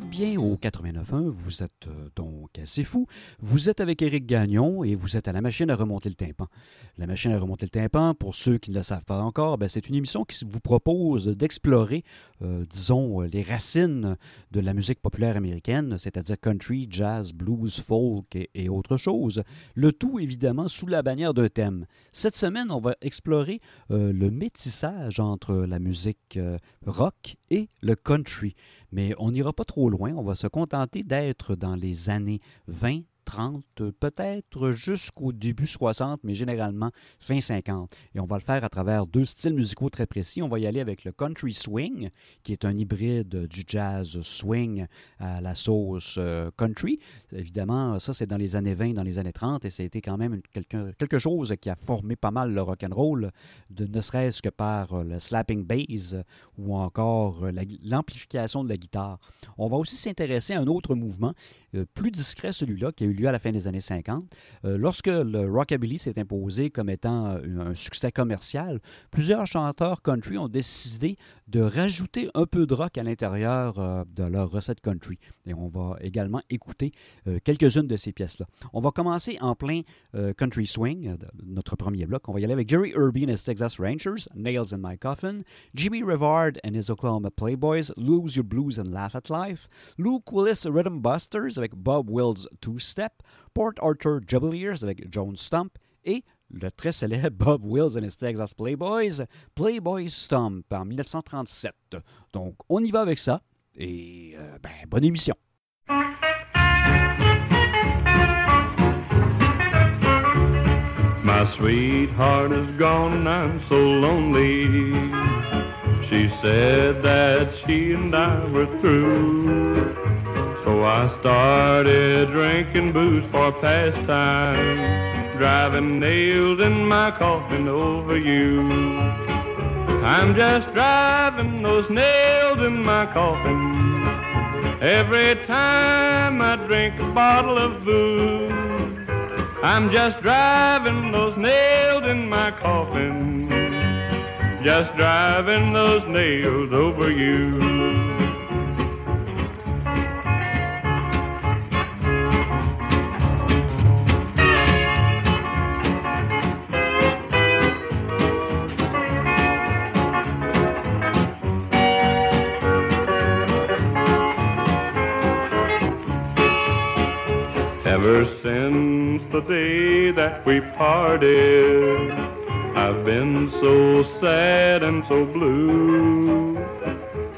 bien au 89.1, vous êtes euh, donc assez fou. Vous êtes avec Éric Gagnon et vous êtes à la machine à remonter le tympan. La machine à remonter le tympan, pour ceux qui ne le savent pas encore, ben, c'est une émission qui vous propose d'explorer, euh, disons, les racines de la musique populaire américaine, c'est-à-dire country, jazz, blues, folk et, et autres choses. Le tout, évidemment, sous la bannière d'un thème. Cette semaine, on va explorer euh, le métissage entre la musique euh, rock et le country. Mais on n'ira pas trop loin, on va se contenter d'être dans les années 20, 30, peut-être jusqu'au début 60, mais généralement fin 50. Et on va le faire à travers deux styles musicaux très précis. On va y aller avec le country swing, qui est un hybride du jazz swing à la sauce euh, country. Évidemment, ça c'est dans les années 20, dans les années 30, et ça a été quand même quelque, quelque chose qui a formé pas mal le rock and roll, de, ne serait-ce que par euh, le slapping bass ou encore euh, l'amplification de la guitare. On va aussi s'intéresser à un autre mouvement, plus discret celui-là, qui a eu à la fin des années 50. Euh, lorsque le rockabilly s'est imposé comme étant un succès commercial, plusieurs chanteurs country ont décidé de rajouter un peu de rock à l'intérieur euh, de leur recette country. Et on va également écouter euh, quelques-unes de ces pièces-là. On va commencer en plein country swing, notre premier bloc. On va y aller avec Jerry Irby and his Texas Rangers, Nails in My Coffin, Jimmy Rivard and his Oklahoma Playboys, Lose Your Blues and Laugh at Life, Luke Willis Rhythm Busters avec Bob Wills Two Step, Port Arthur Jubileers avec Joan Stump et le très célèbre Bob Wills and his Texas Playboys, Playboy Stump en 1937. Donc, on y va avec ça et euh, ben, bonne émission. She said that she and I. So I started drinking booze for pastime, driving nails in my coffin over you. I'm just driving those nails in my coffin every time I drink a bottle of booze. I'm just driving those nails in my coffin, just driving those nails over you. Ever since the day that we parted, I've been so sad and so blue.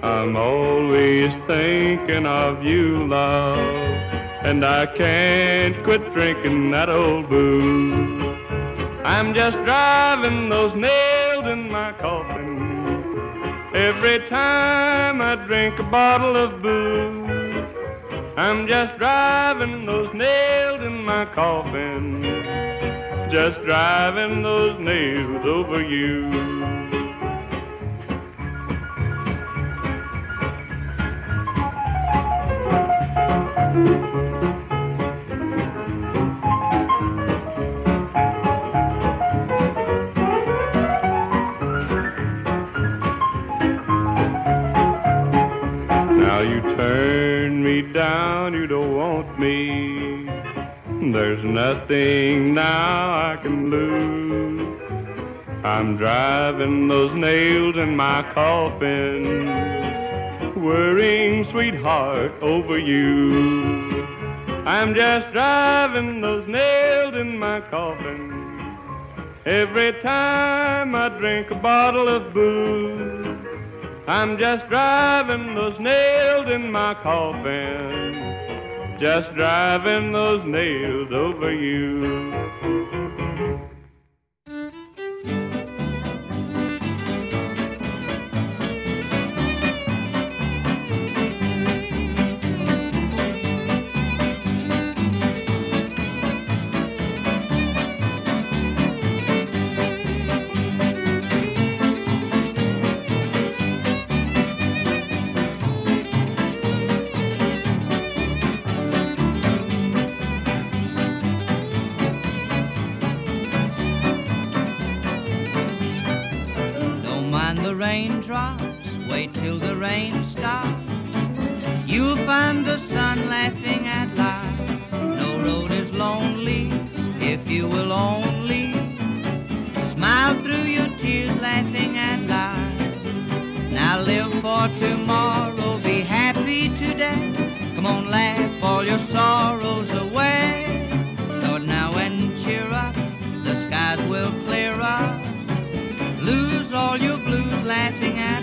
I'm always thinking of you, love, and I can't quit drinking that old booze. I'm just driving those nails in my coffin every time I drink a bottle of booze. I'm just driving those nails in my coffin, just driving those nails over you. Down, you don't want me. There's nothing now I can lose. I'm driving those nails in my coffin, worrying, sweetheart, over you. I'm just driving those nails in my coffin. Every time I drink a bottle of booze, I'm just driving those nails in my coffin, just driving those nails over you. rain stops. You'll find the sun laughing at life. No road is lonely if you will only smile through your tears, laughing at life. Now live for tomorrow, be happy today. Come on, laugh all your sorrows away. Start now and cheer up, the skies will clear up. Lose all your blues, laughing at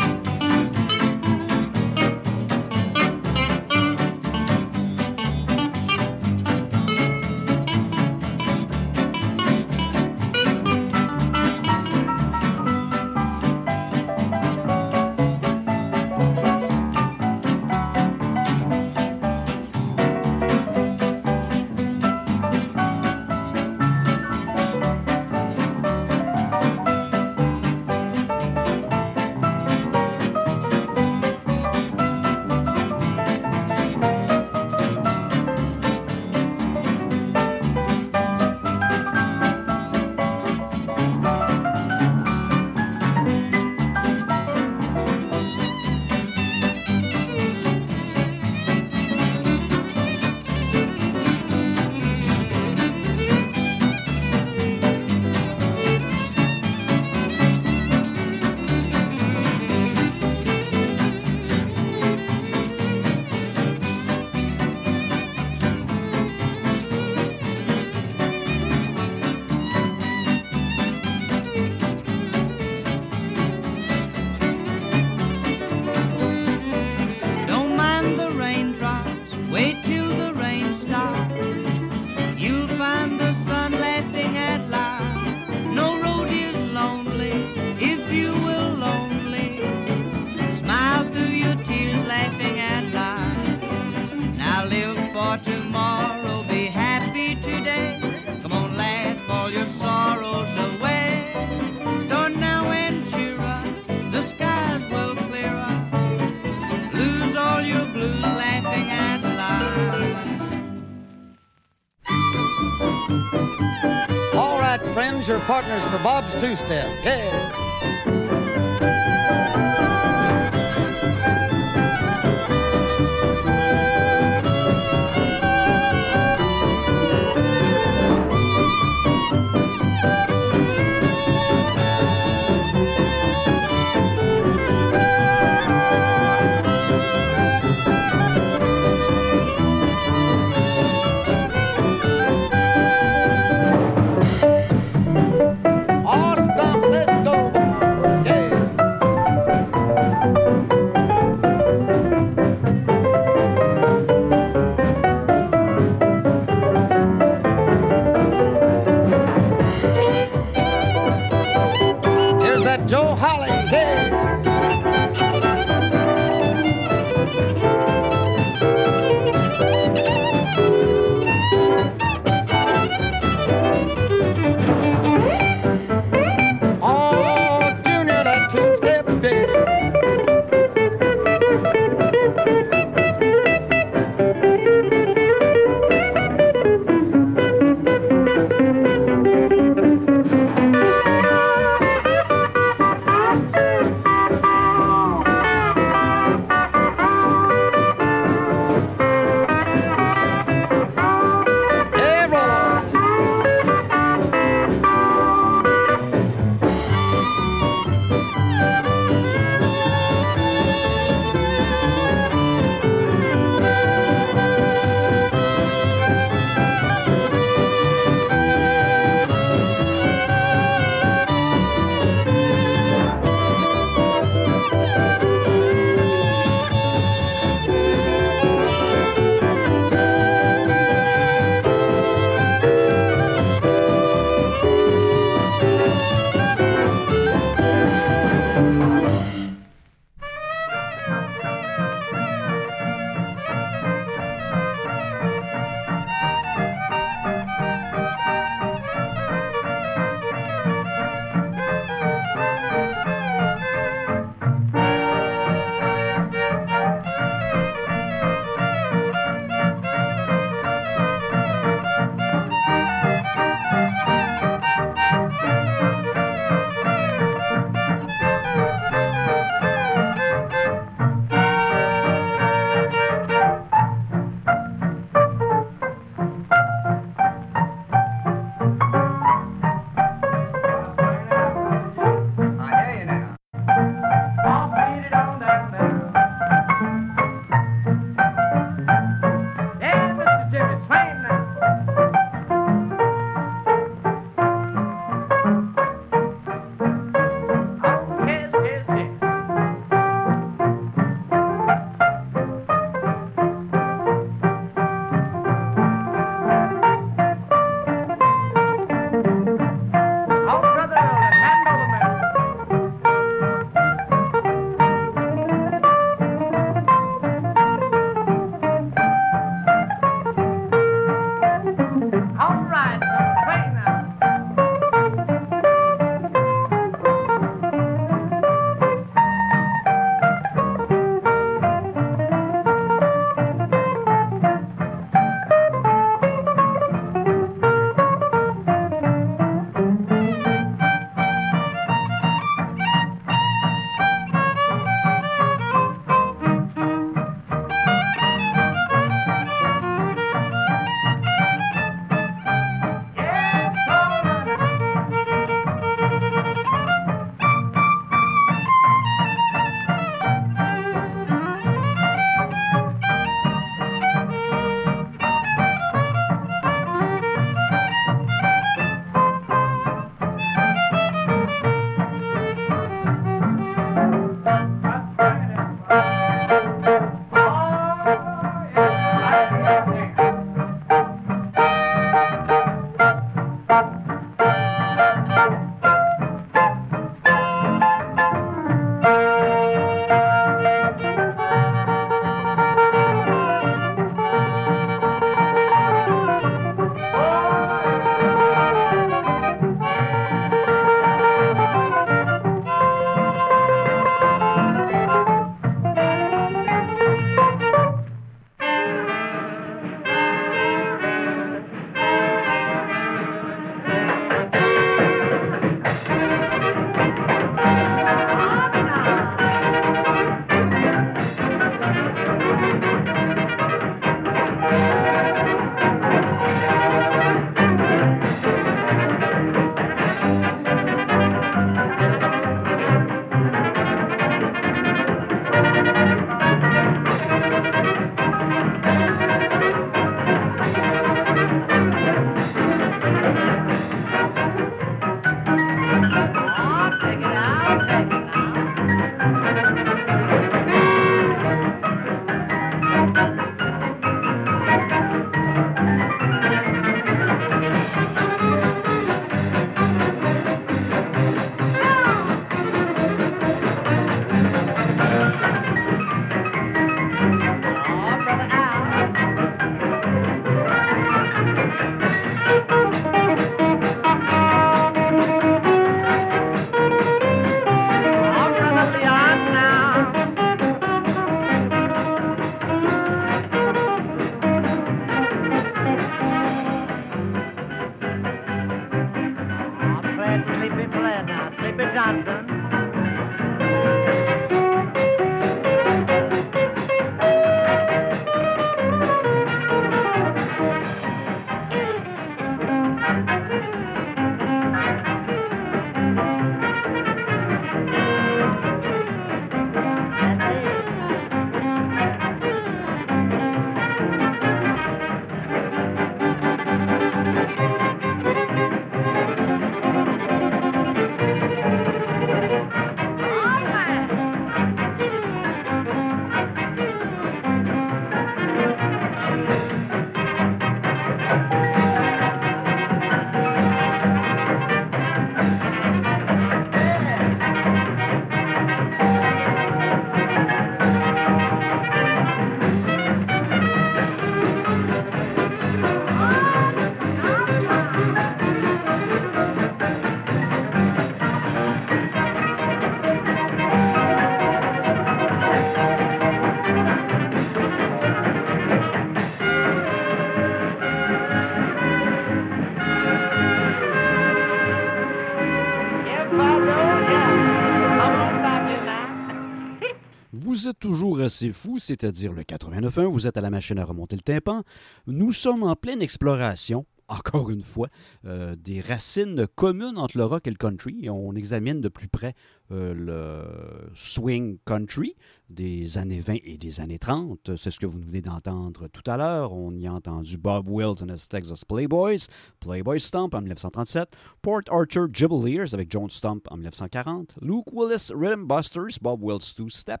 assez fou, c'est-à-dire le 89.1, vous êtes à la machine à remonter le tympan. Nous sommes en pleine exploration, encore une fois, euh, des racines communes entre le rock et le country. On examine de plus près euh, le swing country des années 20 et des années 30. C'est ce que vous venez d'entendre tout à l'heure. On y a entendu Bob Wills and his Texas Playboys, Playboy Stomp en 1937, Port Arthur Jubileers avec John Stump en 1940, Luke Willis Rhythm Busters, Bob Wills Two Step,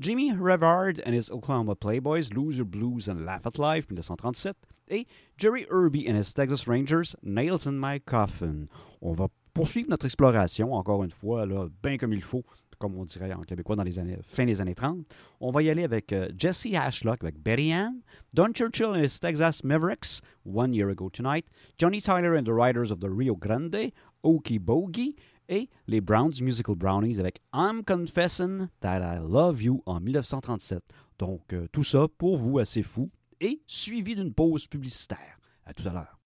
Jimmy Revard and his Oklahoma Playboys, Loser Blues and Laugh at Life 1937, et Jerry Irby and his Texas Rangers, Nails in My Coffin. On va poursuivre notre exploration, encore une fois, bien comme il faut, comme on dirait en québécois dans les années, fin des années 30. On va y aller avec euh, Jesse Ashlock, avec Betty Ann, Don Churchill and his Texas Mavericks, One Year Ago Tonight, Johnny Tyler and the Riders of the Rio Grande, Okie Bogie, et les Browns Musical Brownies avec I'm Confessing That I Love You en 1937. Donc, euh, tout ça pour vous assez fou et suivi d'une pause publicitaire. À tout à l'heure.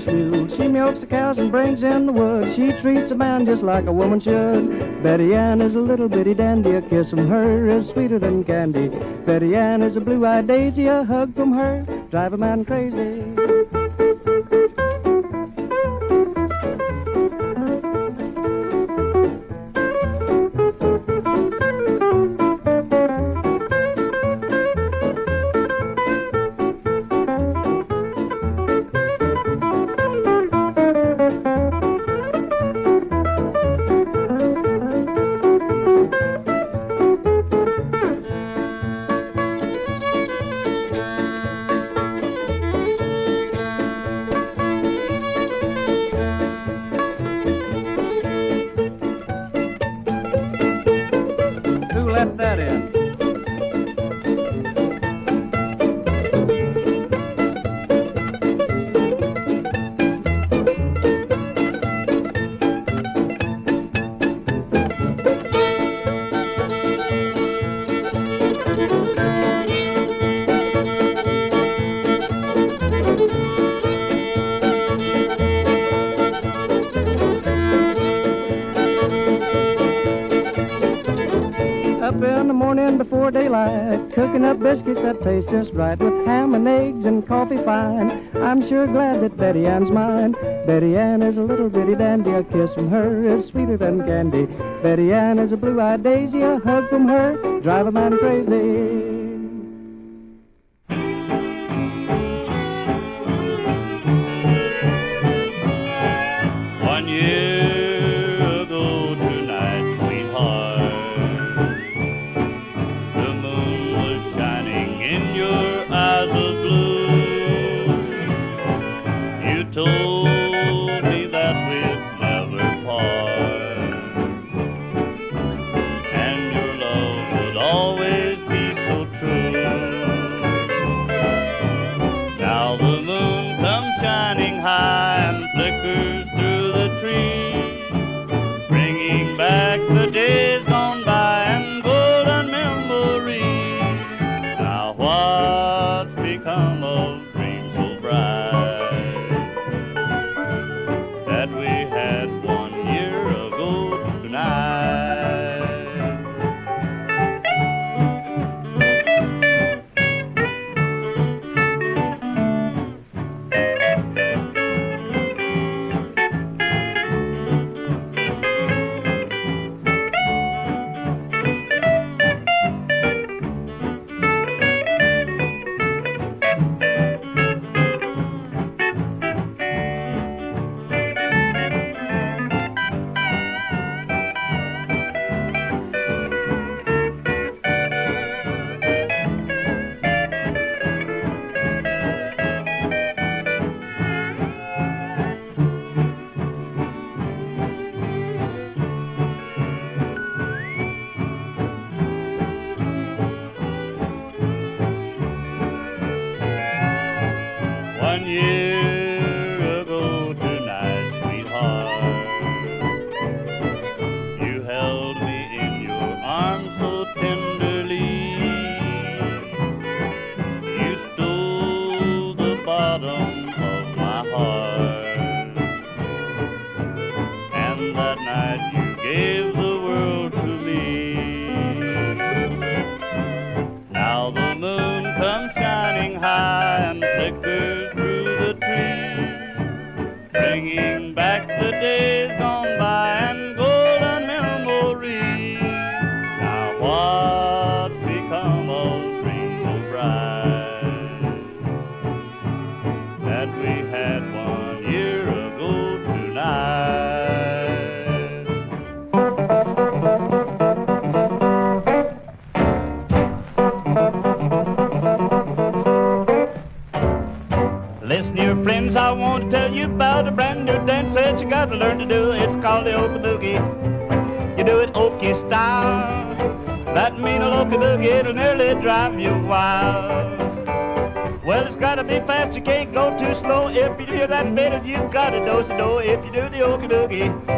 She milks the cows and brings in the wood. She treats a man just like a woman should. Betty Ann is a little bitty dandy. A kiss from her is sweeter than candy. Betty Ann is a blue-eyed daisy. A hug from her drive a man crazy. Cooking biscuits that taste just right with ham and eggs and coffee fine. I'm sure glad that Betty Ann's mine. Betty Ann is a little bitty dandy. A kiss from her is sweeter than candy. Betty Ann is a blue-eyed daisy. A hug from her drive a man crazy. had one. If you do the Okie Boogie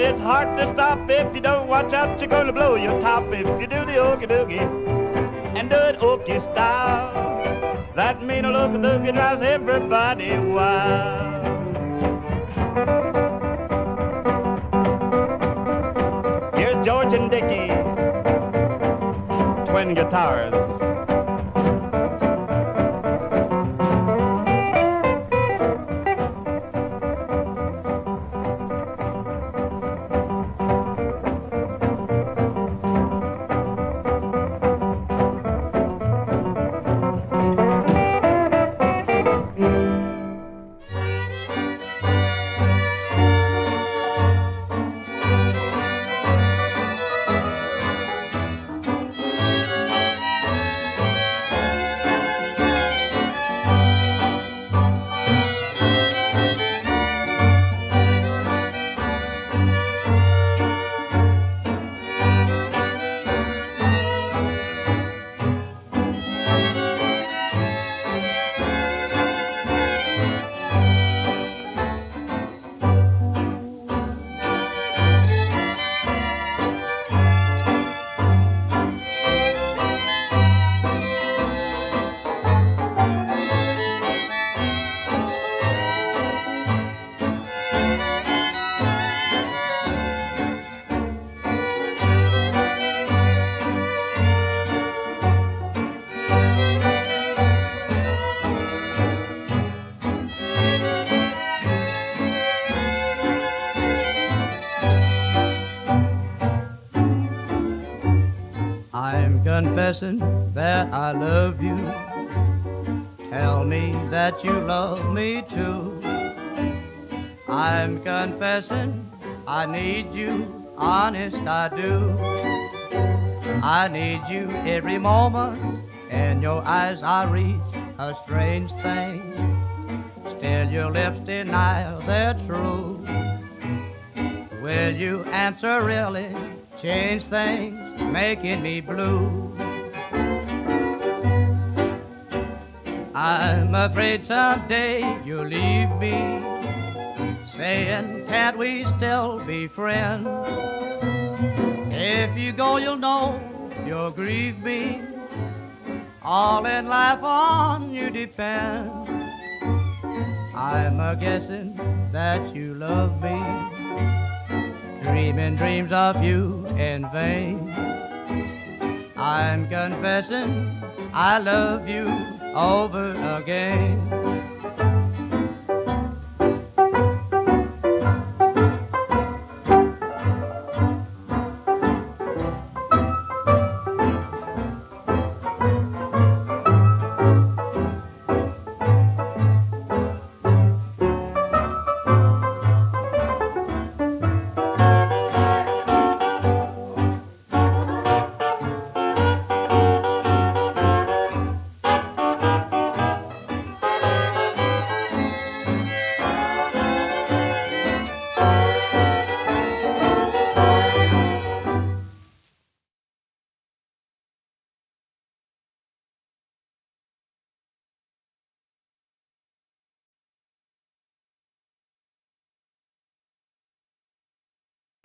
it's hard to stop. If you don't watch out, you're gonna blow your top. If you do the okey dokey and do it okey style, that mean a dokey drives everybody wild. Here's George and Dickie, twin guitars. Confessing that I love you. Tell me that you love me too. I'm confessing I need you, honest I do. I need you every moment. In your eyes I read a strange thing. Still your lips deny they're true. Will you answer really? Change things, making me blue. I'm afraid someday you'll leave me, saying, Can't we still be friends? If you go, you'll know you'll grieve me. All in life on you depends. I'm a guessing that you love me dreaming dreams of you in vain. I'm confessing I love you over again.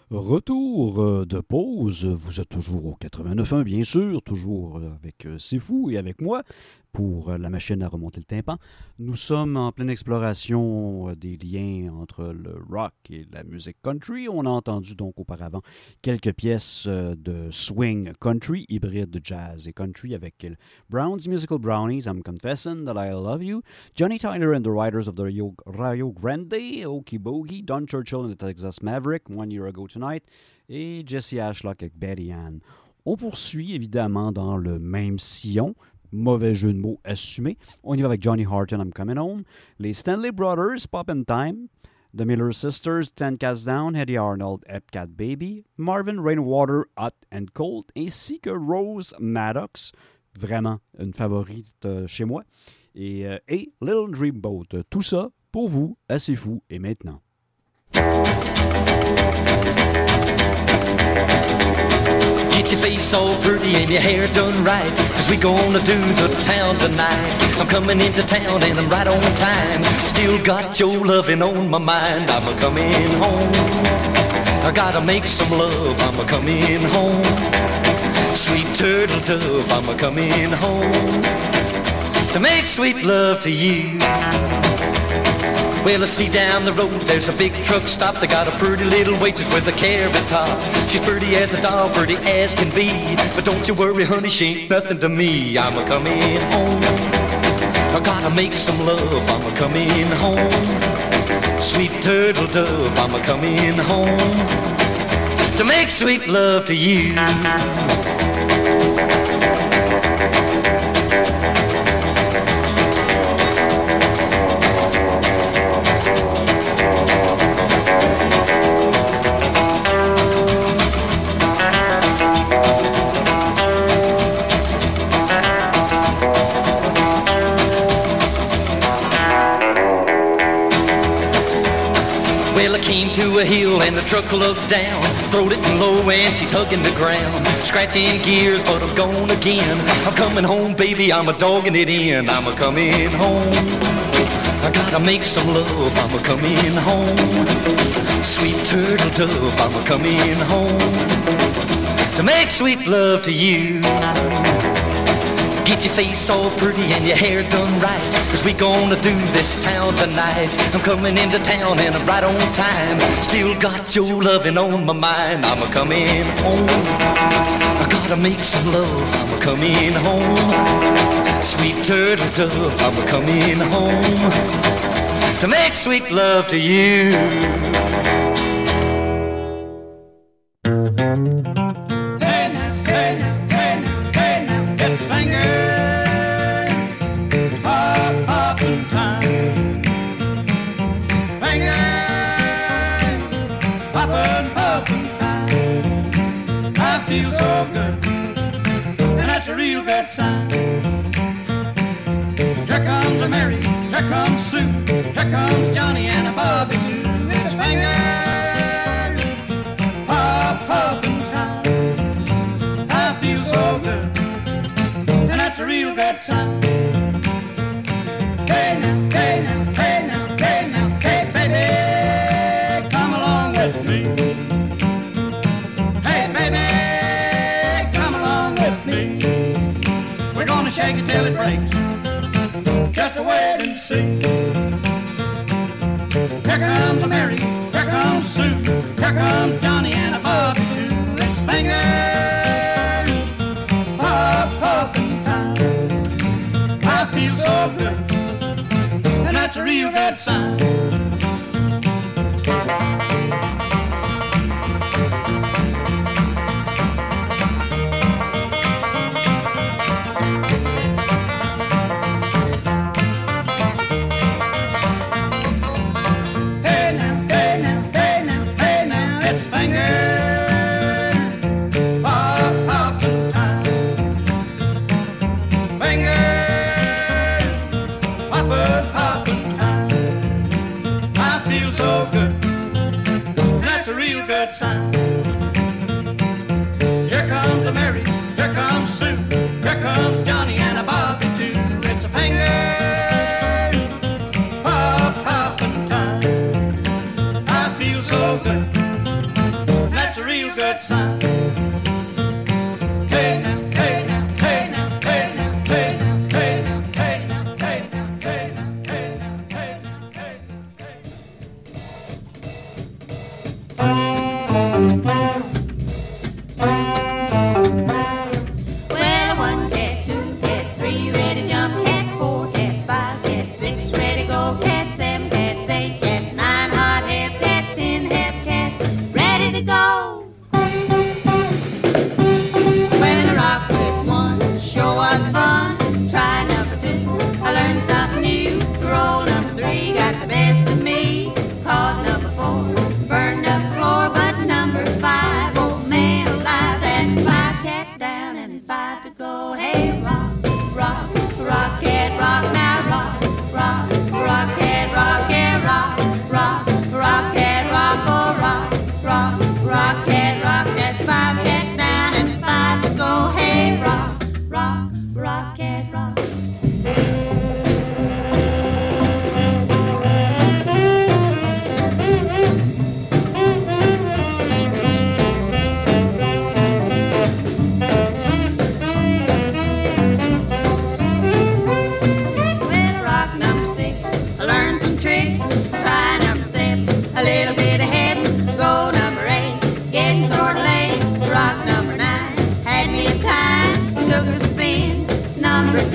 Retour euh, de pause. Vous êtes toujours au 89.1, bien sûr, toujours euh, avec euh, C'est Fou et avec moi pour euh, la machine à remonter le tympan. Nous sommes en pleine exploration euh, des liens entre le rock et la musique country. On a entendu donc auparavant quelques pièces euh, de swing country, hybride de jazz et country avec Brown's Musical Brownies, I'm Confessing That I Love You, Johnny Tyler and the Riders of the Rio, Rio Grande, Okie Bogie, Don Churchill and the Texas Maverick, One Year Ago Tonight, et Jesse Ashlock avec Betty Ann. On poursuit évidemment dans le même sillon, mauvais jeu de mots assumé. On y va avec Johnny Horton, I'm Coming Home, les Stanley Brothers, Pop and Time, The Miller Sisters, Ten Cats Down, Eddie Arnold, Epcat Baby, Marvin Rainwater, Hot and Cold, ainsi que Rose Maddox, vraiment une favorite euh, chez moi, et, euh, Little Dreamboat. Tout ça pour vous, assez fou, et maintenant. Get your face all pretty and your hair done right. Cause we gonna do the town tonight. I'm coming into town and I'm right on time. Still got your loving on my mind. I'm a coming home. I gotta make some love. I'm a coming home. Sweet turtle dove. I'm a coming home. To make sweet love to you. Well, I see down the road there's a big truck stop. They got a pretty little waitress with a carrot top. She's pretty as a doll, pretty as can be. But don't you worry, honey, she ain't nothing to me. I'm a coming home. I gotta make some love. I'm a coming home. Sweet turtle dove. I'm a coming home to make sweet love to you. A hill and the truck looked down. Throwed it low and she's hugging the ground. Scratching gears, but I'm gone again. I'm coming home, baby, I'm a dogging it in. I'm a coming home. I gotta make some love, I'm a coming home. Sweet turtle dove, I'm a coming home. To make sweet love to you. Get your face all pretty and your hair done right. Cause we gonna do this town tonight. I'm coming into town and I'm right on time. Still got your loving on my mind. I'm a coming home. I gotta make some love. I'm a coming home. Sweet turtle dove. I'm a coming home. To make sweet love to you.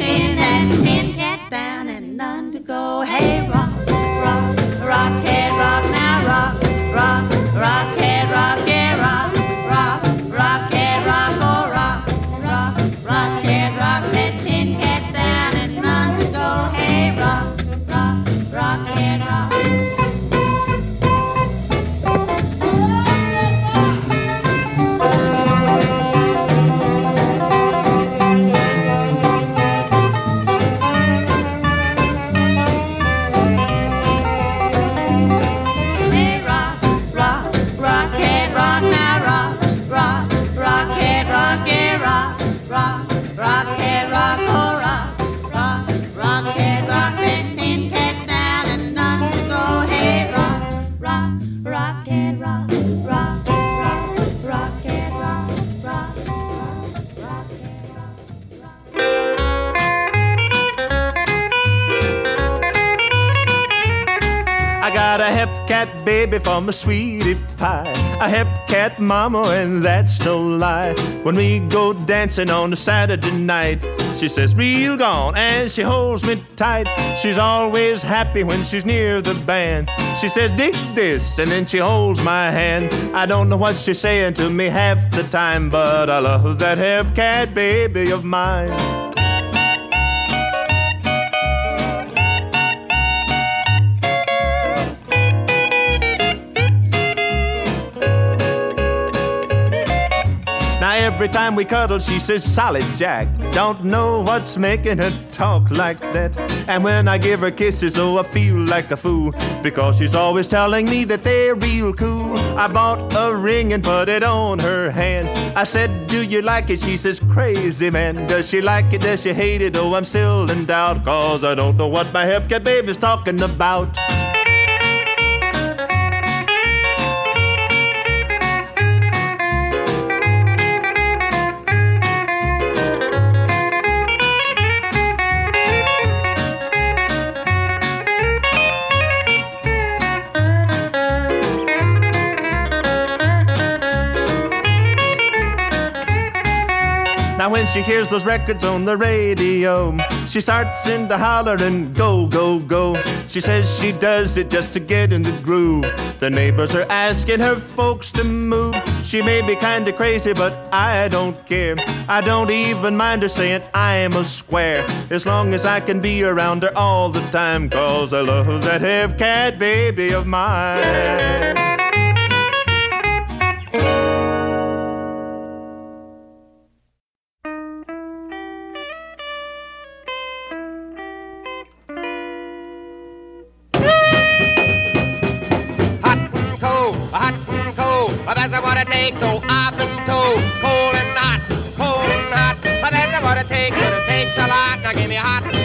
Number for sweetie pie. A hep cat mama, and that's no lie. When we go dancing on a Saturday night, she says, Real gone, and she holds me tight. She's always happy when she's near the band. She says, Dig this, and then she holds my hand. I don't know what she's saying to me half the time, but I love that hep cat baby of mine. Every time we cuddle, she says, Solid Jack. Don't know what's making her talk like that. And when I give her kisses, oh, I feel like a fool. Because she's always telling me that they're real cool. I bought a ring and put it on her hand. I said, Do you like it? She says, Crazy man. Does she like it? Does she hate it? Oh, I'm still in doubt. Cause I don't know what my hepcat baby's talking about. When she hears those records on the radio, she starts into hollering, go, go, go. She says she does it just to get in the groove. The neighbors are asking her folks to move. She may be kinda crazy, but I don't care. I don't even mind her saying I'm a square. As long as I can be around her all the time, cause I love that hip cat baby of mine. It takes. So I've been told, cold and hot, cold and hot. But that's what it takes. But it takes a lot. Now give me hot.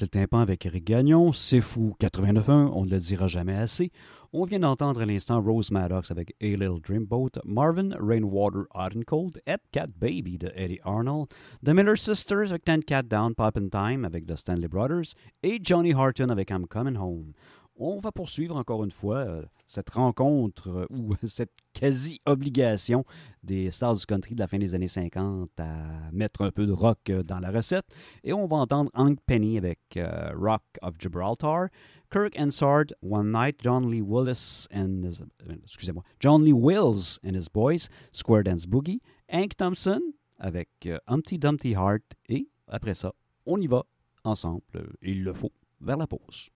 Le tympan avec Eric Gagnon. C'est fou 89.1, on ne le dira jamais assez. On vient d'entendre à l'instant Rose Maddox avec A Little Dreamboat, Marvin Rainwater Hot and Cold, Ed Cat Baby de Eddie Arnold, The Miller Sisters avec Ten Cat Down Poppin' Time avec The Stanley Brothers et Johnny Harton avec I'm Coming Home. On va poursuivre encore une fois euh, cette rencontre euh, ou cette quasi-obligation des stars du country de la fin des années 50 à mettre un peu de rock euh, dans la recette. Et on va entendre Hank Penny avec euh, Rock of Gibraltar, Kirk Ensard, One Night, John Lee Willis and his, euh, excusez-moi, John Lee Wills and his Boys, Square Dance Boogie, Hank Thompson avec euh, Humpty Dumpty Heart et après ça, on y va ensemble, il le faut, vers la pause.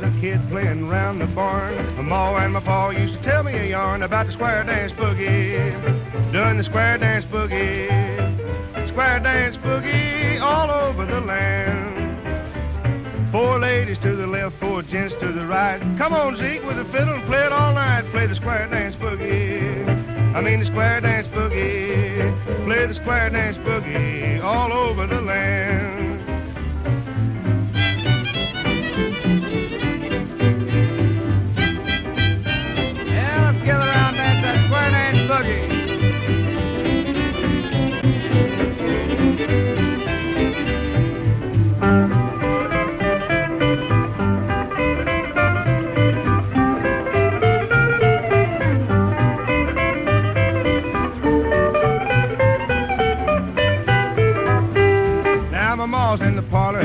Was a kid playing round the barn, my ma and my pa used to tell me a yarn about the square dance boogie. Doing the square dance boogie. Square dance boogie all over the land. Four ladies to the left, four gents to the right. Come on, Zeke, with the fiddle and play it all night. Play the square dance boogie. I mean the square dance boogie. Play the square dance boogie all over the land.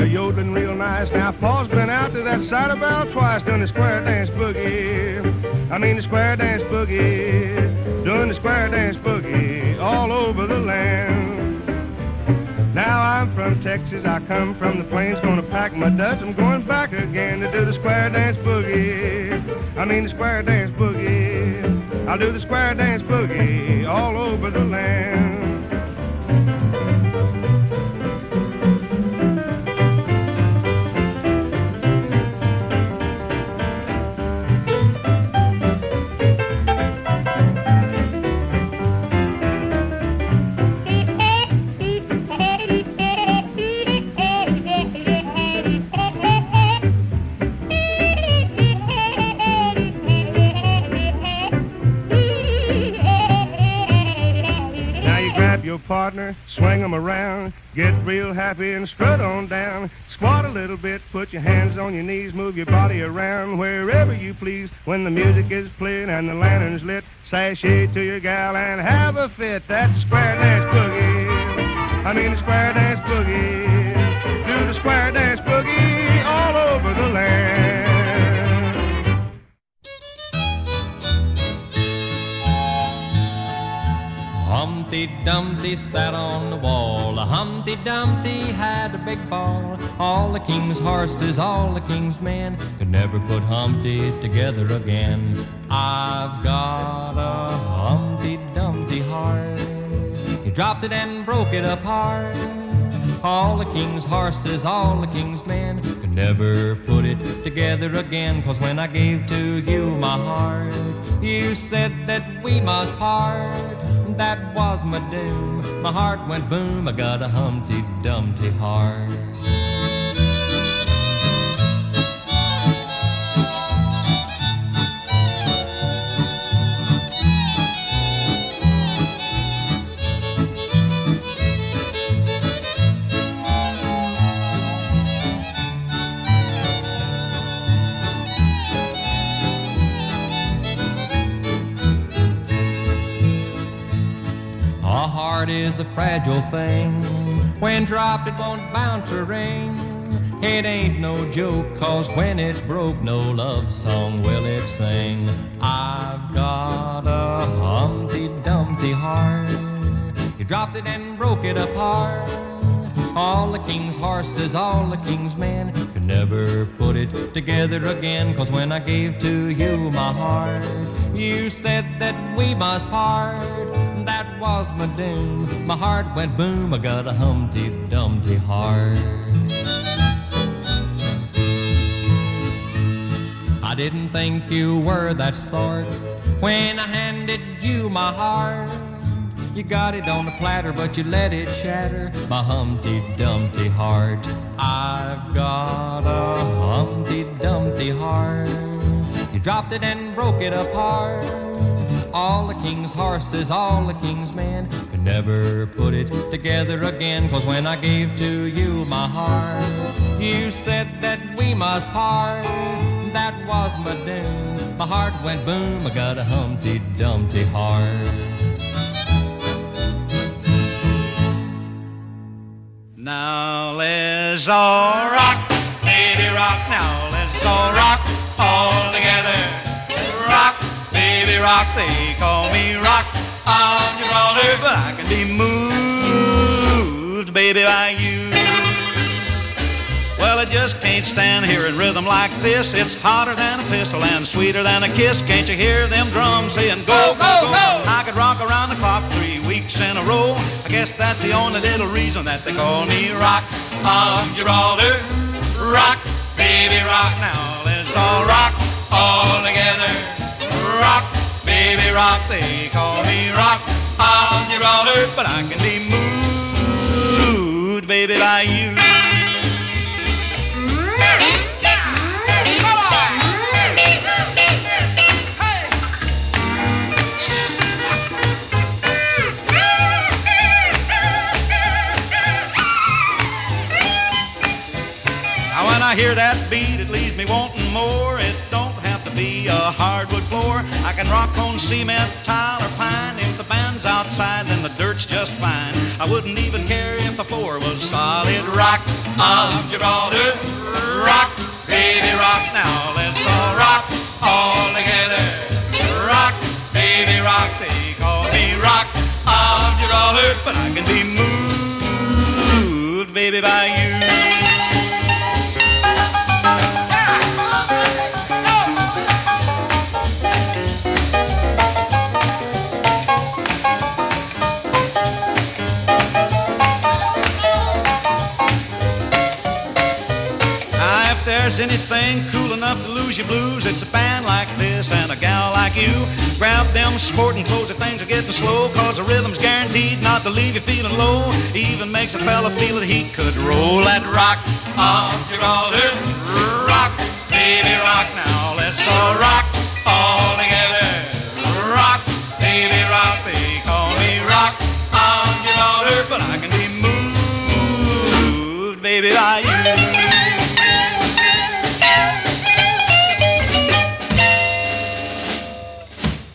In the yodeling real nice. Now Paul's been out to that side bell twice doing the square dance boogie. I mean the square dance boogie, doing the square dance boogie all over the land. Now I'm from Texas, I come from the plains, gonna pack my Dutch. I'm going back again to do the square dance boogie. I mean the square dance boogie. I'll do the square dance boogie all over the land. Get real happy and strut on down. Squat a little bit, put your hands on your knees, move your body around wherever you please. When the music is playing and the lantern's lit, sashay to your gal and have a fit. That's square dance boogie. I mean the square dance boogie. Do the square dance Humpty Dumpty sat on the wall. Humpty Dumpty had a big fall. All the king's horses, all the king's men could never put Humpty together again. I've got a Humpty Dumpty heart. He dropped it and broke it apart. All the king's horses, all the king's men could never put it together again. Cause when I gave to you my heart, you said that we must part. That was my doom. My heart went boom. I got a Humpty Dumpty heart. Heart is a fragile thing. When dropped, it won't bounce or ring. It ain't no joke, cause when it's broke, no love song will it sing. I've got a Humpty Dumpty heart. You dropped it and broke it apart. All the king's horses, all the king's men could never put it together again. Cause when I gave to you my heart, you said that we must part. That was my doom. My heart went boom. I got a Humpty Dumpty heart. I didn't think you were that sort when I handed you my heart. You got it on a platter, but you let it shatter my Humpty Dumpty heart. I've got a Humpty Dumpty heart. You dropped it and broke it apart. All the king's horses, all the king's men could never put it together again. Cause when I gave to you my heart, you said that we must part. That was my doom. My heart went boom. I got a Humpty Dumpty heart. Now let's all rock, baby rock. Now let's all rock rock. They call me rock on Gibraltar, but I can be moved, baby, by you. Well, I just can't stand hearing rhythm like this. It's hotter than a pistol and sweeter than a kiss. Can't you hear them drums saying go, go, go? I could rock around the clock three weeks in a row. I guess that's the only little reason that they call me Rock of Gibraltar. Rock, baby, rock. Now let's all rock all together. Rock, baby, rock. They call me Rock of Gibraltar, but I can be moved, baby, by you. Now when I hear that beat, it leaves me wanting more. Hardwood floor. I can rock on cement, tile, or pine. If the band's outside, then the dirt's just fine. I wouldn't even care if the floor was solid rock of Gibraltar. Rock, baby, rock. Now let's all rock all together. Rock, baby, rock. They call me rock of Gibraltar, but I can be moved, baby, by you. Anything cool enough to lose your blues, it's a band like this and a gal like you. Grab them sporting clothes if things are getting slow, cause the rhythm's guaranteed not to leave you feeling low. Even makes a fella feel that he could roll that rock on Gibraltar. Rock, baby, rock now. Let's all rock all together. Rock, baby, rock. They call me rock on Gibraltar, but I can be moved, baby, by you.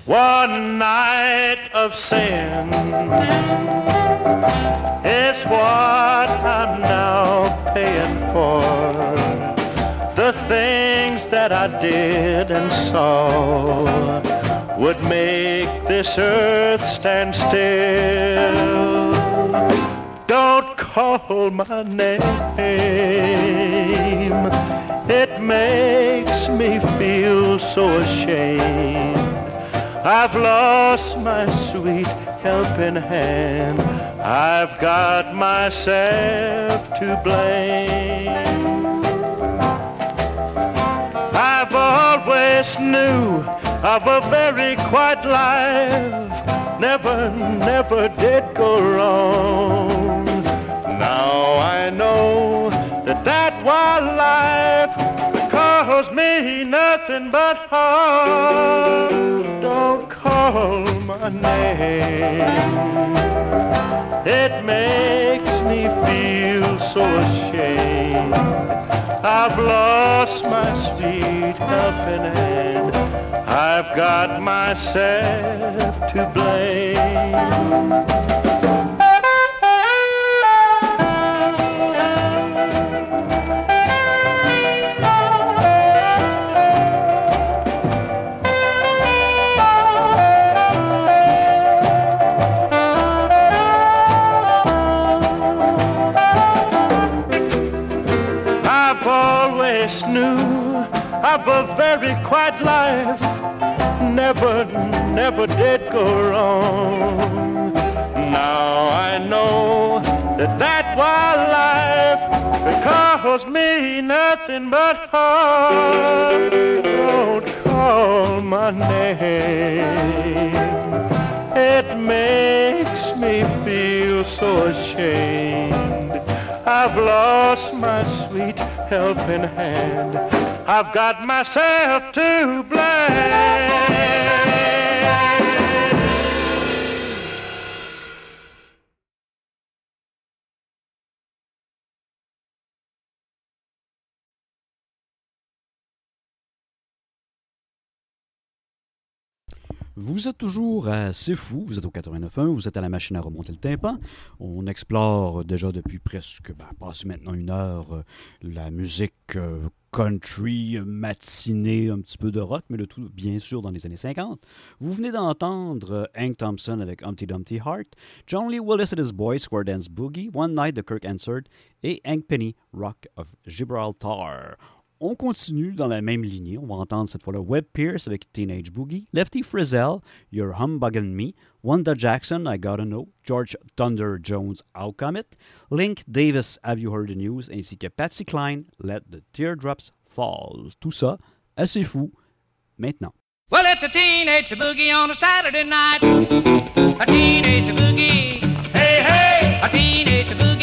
One night of sin is what I'm now paying for. The things that I did and saw would make this earth stand still. Don't call my name. It makes me feel so ashamed. I've lost my sweet helping hand. I've got myself to blame. I've always knew of a very quiet life. Never, never did go wrong. Now I know that that wild life cause me nothing but harm. Don't call my name. It makes me feel so ashamed. I've lost my sweet helping hand. I've got myself to blame. Quiet life. Never, never did go wrong. Now I know that that wild life could cause me nothing but harm. Don't call my name. It makes me feel so ashamed. I've lost my sweet helping hand. I've got myself to blame. Vous êtes toujours à C'est Fou, vous êtes au 89.1, vous êtes à la machine à remonter le tympan. On explore déjà depuis presque, ben, passé maintenant une heure, euh, la musique euh, country, euh, matinée, un petit peu de rock, mais le tout bien sûr dans les années 50. Vous venez d'entendre euh, Hank Thompson avec Humpty Dumpty Heart, John Lee Willis and his Boys Square Dance Boogie, One Night de Kirk Hansard et Hank Penny Rock of Gibraltar. On continue dans la même lignée. On va entendre cette fois-là Webb Pierce avec Teenage Boogie, Lefty Frizzell, You're Humbuggin' Me, Wanda Jackson, I Gotta Know, George Thumper Jones, How Come It, Link Davis, Have You Heard the News, ainsi que Patsy Cline, Let the Teardrops Fall. Tout ça, assez fou, maintenant. Well, it's a teenage boogie on a Saturday night. A teenage boogie. Hey, hey. A teenage boogie.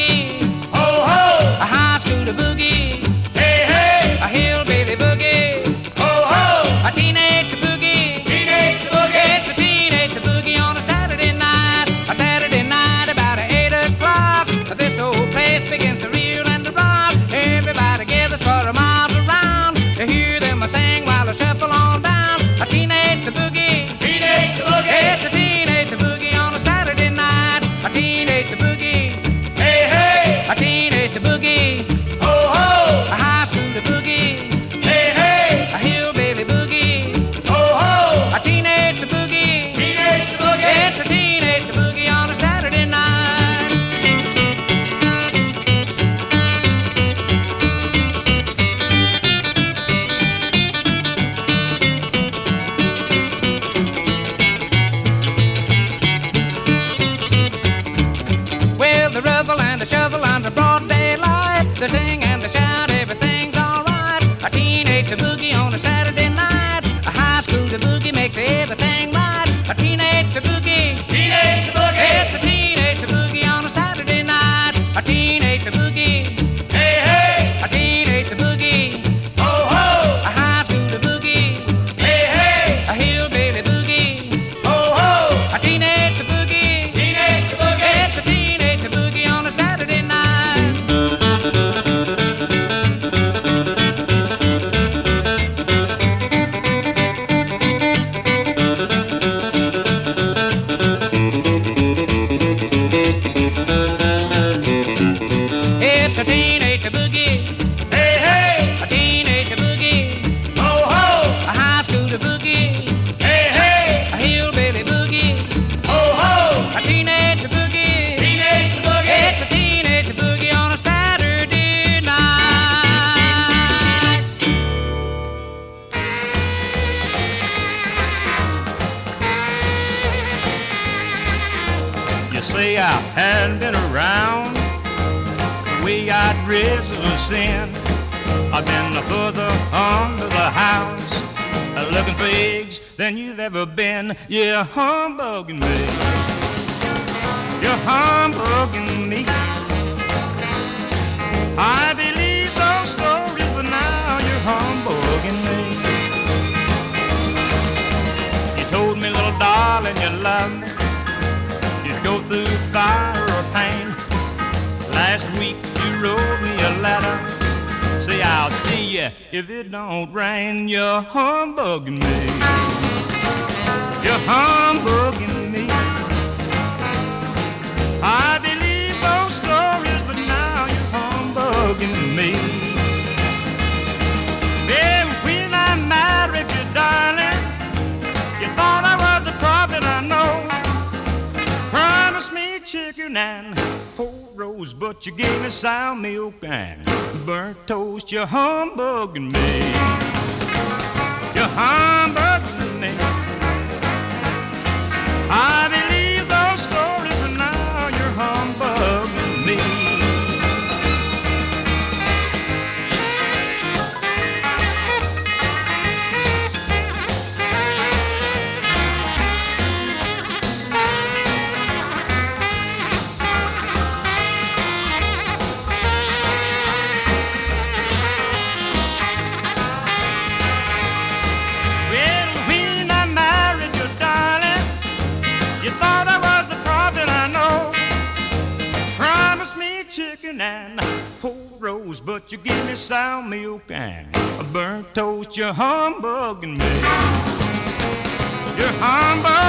You're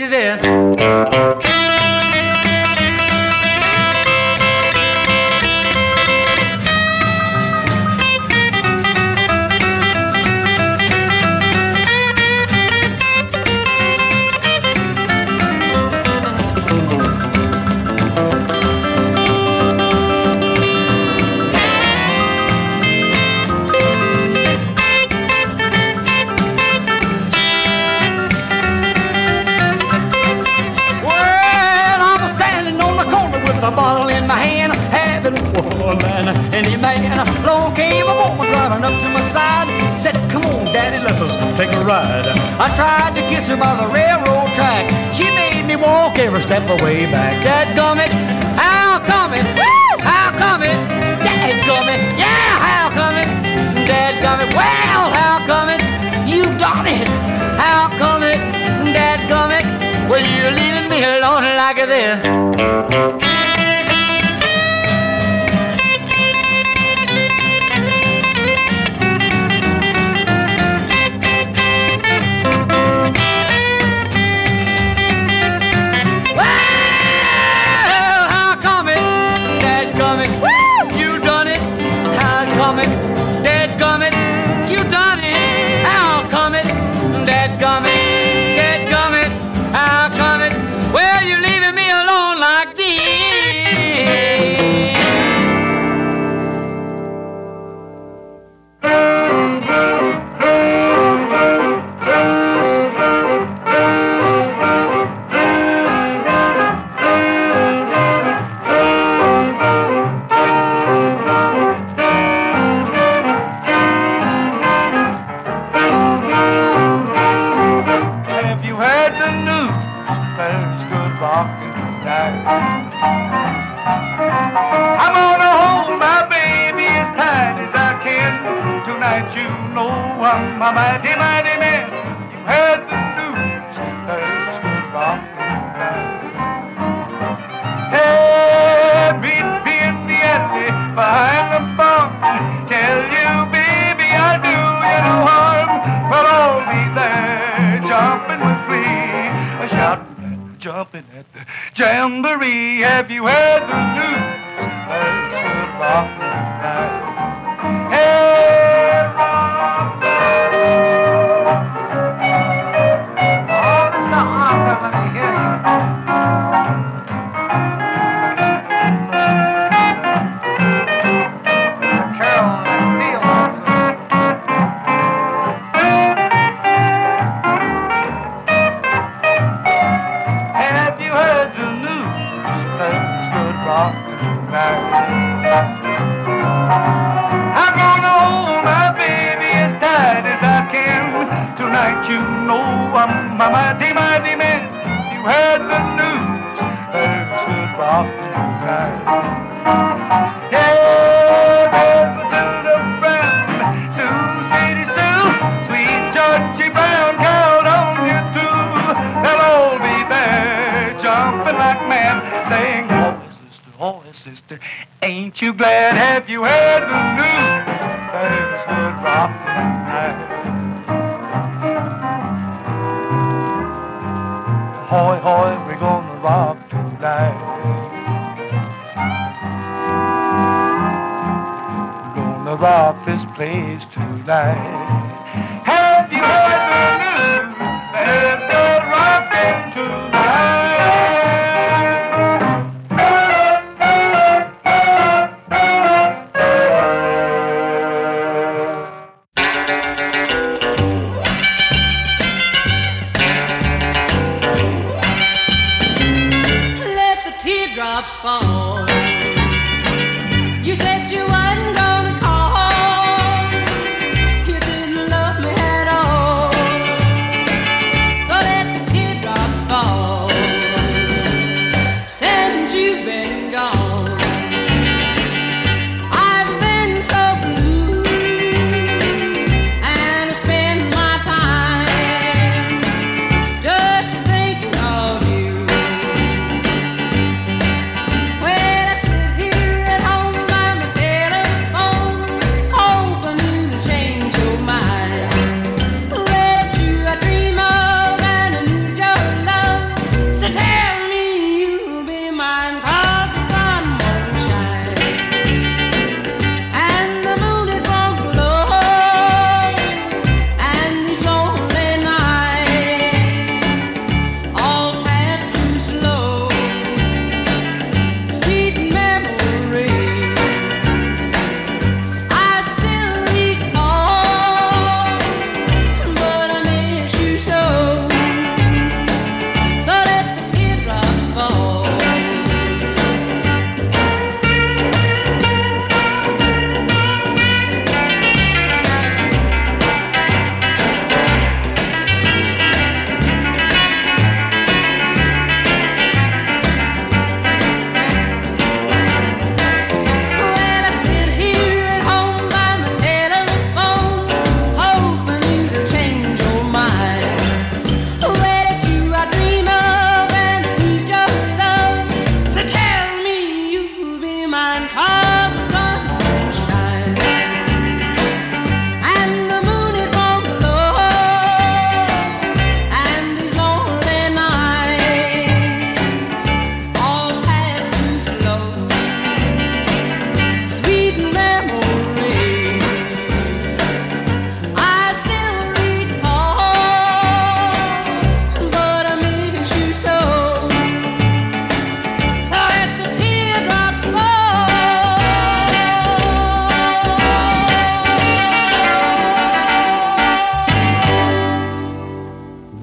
you this. by the railroad track. She made me walk every step of the way back. Dad gummit, how come it? How come it? Dad gummit, yeah, how come it? Dad gummit, well, how come it? You done it, how come it? Dad gummit, well, you're leaving me alone like this. night.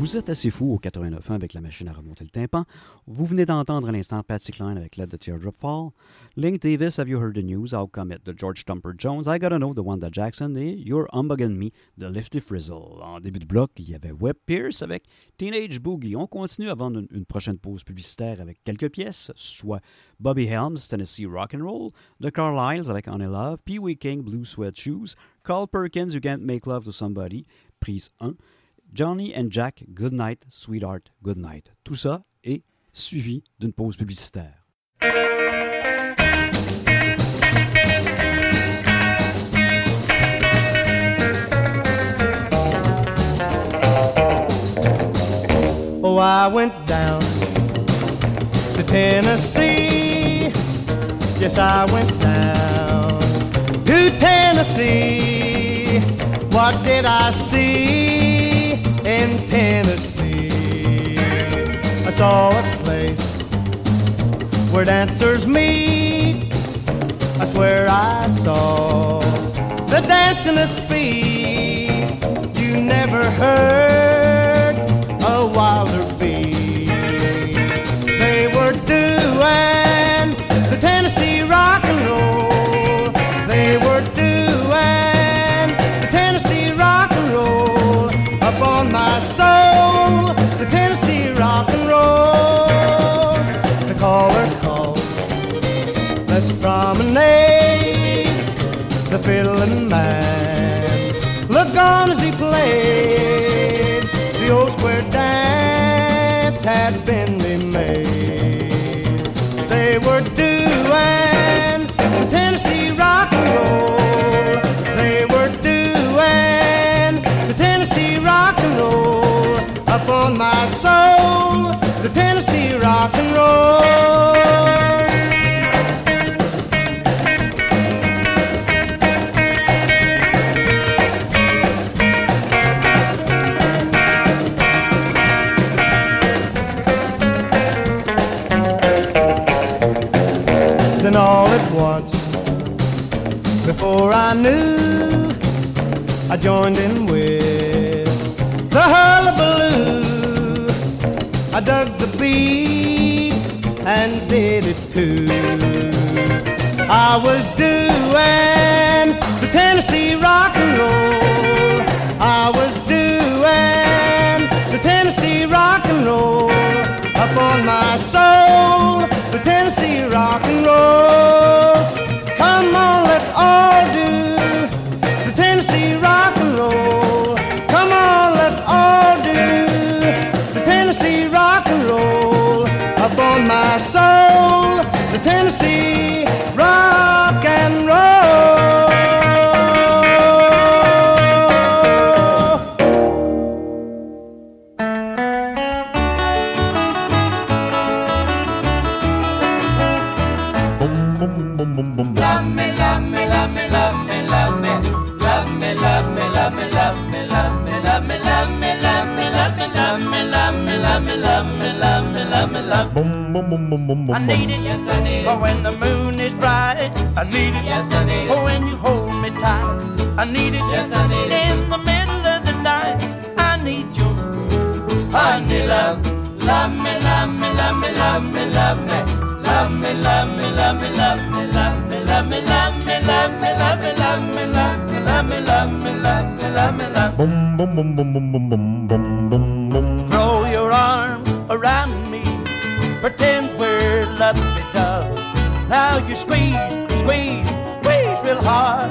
Vous êtes assez fou au 89.1 avec la machine à remonter le tympan. Vous venez d'entendre à l'instant Patsy Cline avec Let the Teardrop Fall. Link Davis, Have You Heard the News? How Come It? de George Stumper Jones. I Gotta Know de Wanda Jackson et You're Humbuggin' Me de Lifty Frizzle. En début de bloc, il y avait Webb Pierce avec Teenage Boogie. On continue avant une, une prochaine pause publicitaire avec quelques pièces, soit Bobby Helms, Tennessee Rock and Roll, The Carlisles avec On Love, Pee Wee King, Blue Sweat Shoes, Carl Perkins, You Can't Make Love to Somebody, prise 1, Johnny and Jack, Good Night, Sweetheart, Good Night. Tout ça est suivi d'une pause publicitaire. Oh, I went down to Tennessee. Yes, I went down to Tennessee. What did I see? Tennessee? I saw a place where dancers meet. I swear I saw the dancingest feet you never heard a wilder As he played. Before I knew, I joined in with the hullabaloo. I dug the beat and did it too. I was doing the Tennessee rock and roll. I was doing the Tennessee rock and roll up on my soul. The Tennessee rock and roll. Come on, let's all do the Tennessee rock and roll. Come on, let's all do the Tennessee rock and roll up on my soul. The Tennessee me. I need it, yes I need it. Oh, when the moon is bright, I need it, yes I need it. Oh, when you hold me tight, I need it, yes I need it. In the middle of the night, I need you, honey love. Love me, love me, love me, love me, love me. Love me, love me, love me, love me, love me, love me, love me, love me, love me, love me, love me, love me, love me, love me, love me, love me. Boom, boom, boom, boom, boom, boom, boom, boom, boom, boom. Now you squeeze, squeeze, squeeze real hard.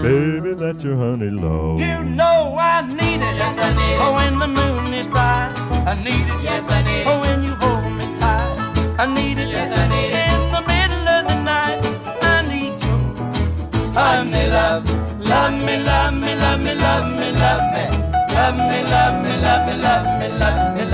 Baby, that's your honey love. You know I need it. Yes, I need oh, it. Oh, when the moon is bright, I need it. Yes, I need it. Oh, when you hold me tight, I need it. Yes, I need it. In the middle of the night, I need you. Honey, love, love me, love me, love me, love me, love me. Love me, love me, love me, love me, love me,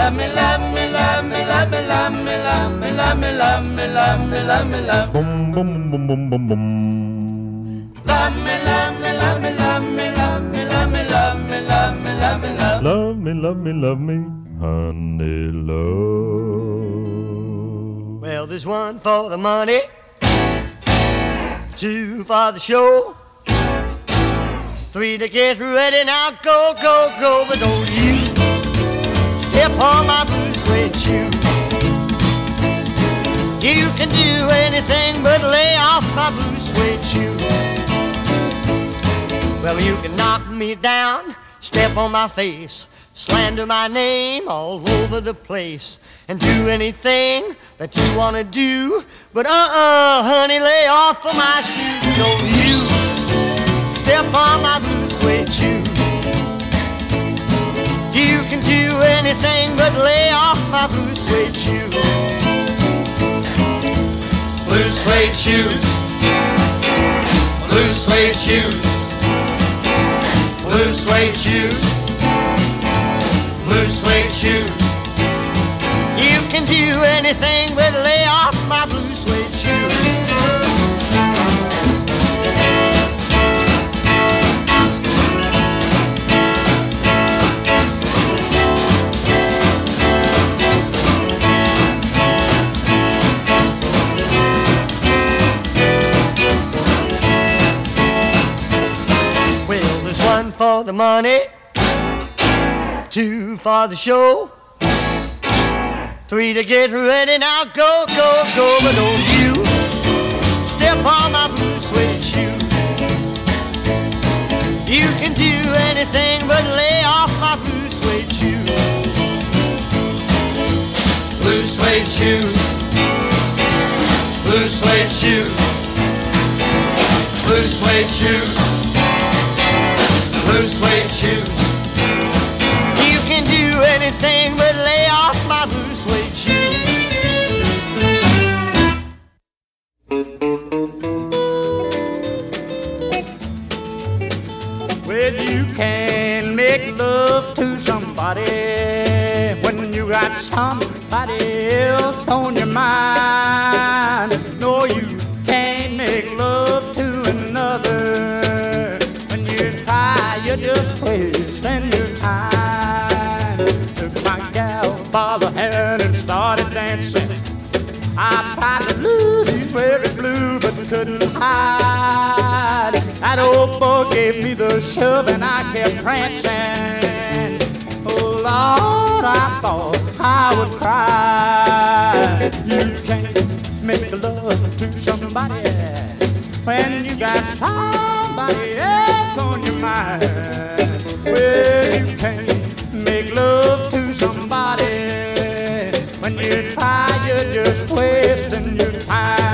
Love me, love me, love me, love me, love me, love me, love me, love me, love me, love me, love me, love me. Love me, love me, love me, love me, love me, love me, love me, love me, love me. Love me, love me, love me, honey love. Well, there's one for the money, two for the show, three to get ready. Now go, go, go, but don't you step on my blue suede shoe. You can do anything but lay off my blue suede shoe. Well, you can knock me down, step on my face, slander my name all over the place, and do anything that you want to do. But uh-uh, honey, lay off of my shoes. Don't you step on my blue suede shoe. You can do anything but lay off my blue suede shoe. Blue suede shoes. Blue suede shoes. Blue suede shoes. Blue suede shoes. You can do anything but lay off my blue the money, two for the show, three to get ready. Now go, go, go, but don't you step on my blue suede shoe. You can do anything but lay off my blue suede shoe. Blue suede shoes. Blue suede shoes. Blue suede blue suede shoes. You can do anything but lay off my blue suede shoes. Well, you can make love to somebody when you got somebody else on your mind. Dancing. I tried to lose very blue, but couldn't hide. That old boy gave me the shove and I kept prancing. Oh Lord, I thought I would cry. You can't make love to somebody when you got somebody else on your mind. Well, you can't make love to somebody You're just wasting your time.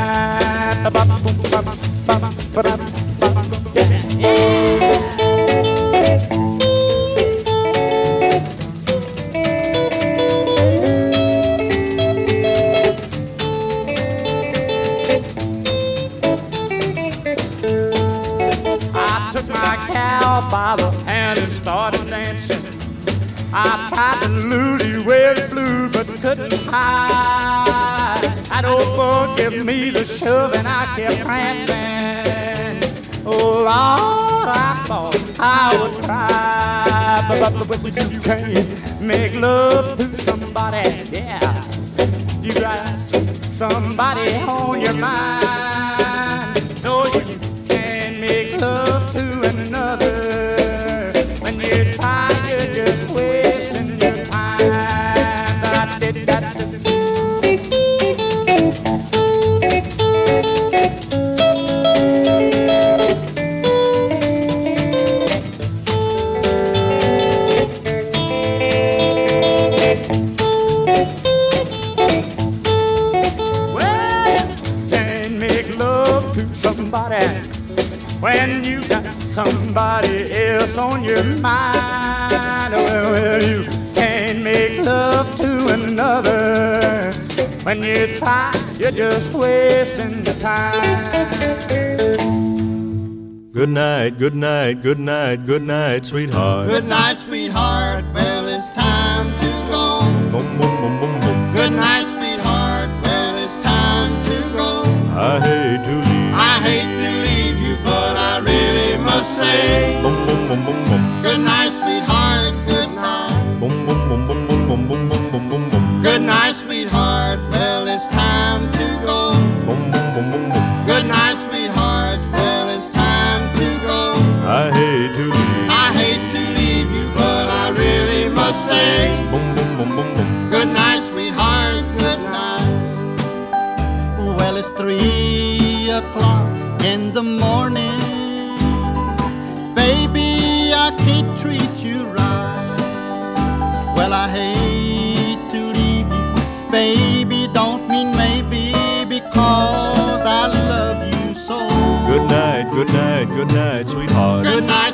But couldn't hide. Old boy gave me the shove and I kept prancing. Oh Lord, I thought I would cry, but, but, but you can't make love to somebody, yeah. You got somebody on your mind. Somebody on your mind. Well, you can't make love to another when you try. You're just wasting your time. Good night, good night, good night, good night, sweetheart. Good night, sweetheart. Well, it's time to go. Boom, boom, boom, boom, boom. Good night, sweetheart. Well, it's time to go. I hate the morning. Baby, I can't treat you right. Well, I hate to leave you. Baby, don't mean maybe because I love you so. Good night, good night, good night, sweetheart. Good night,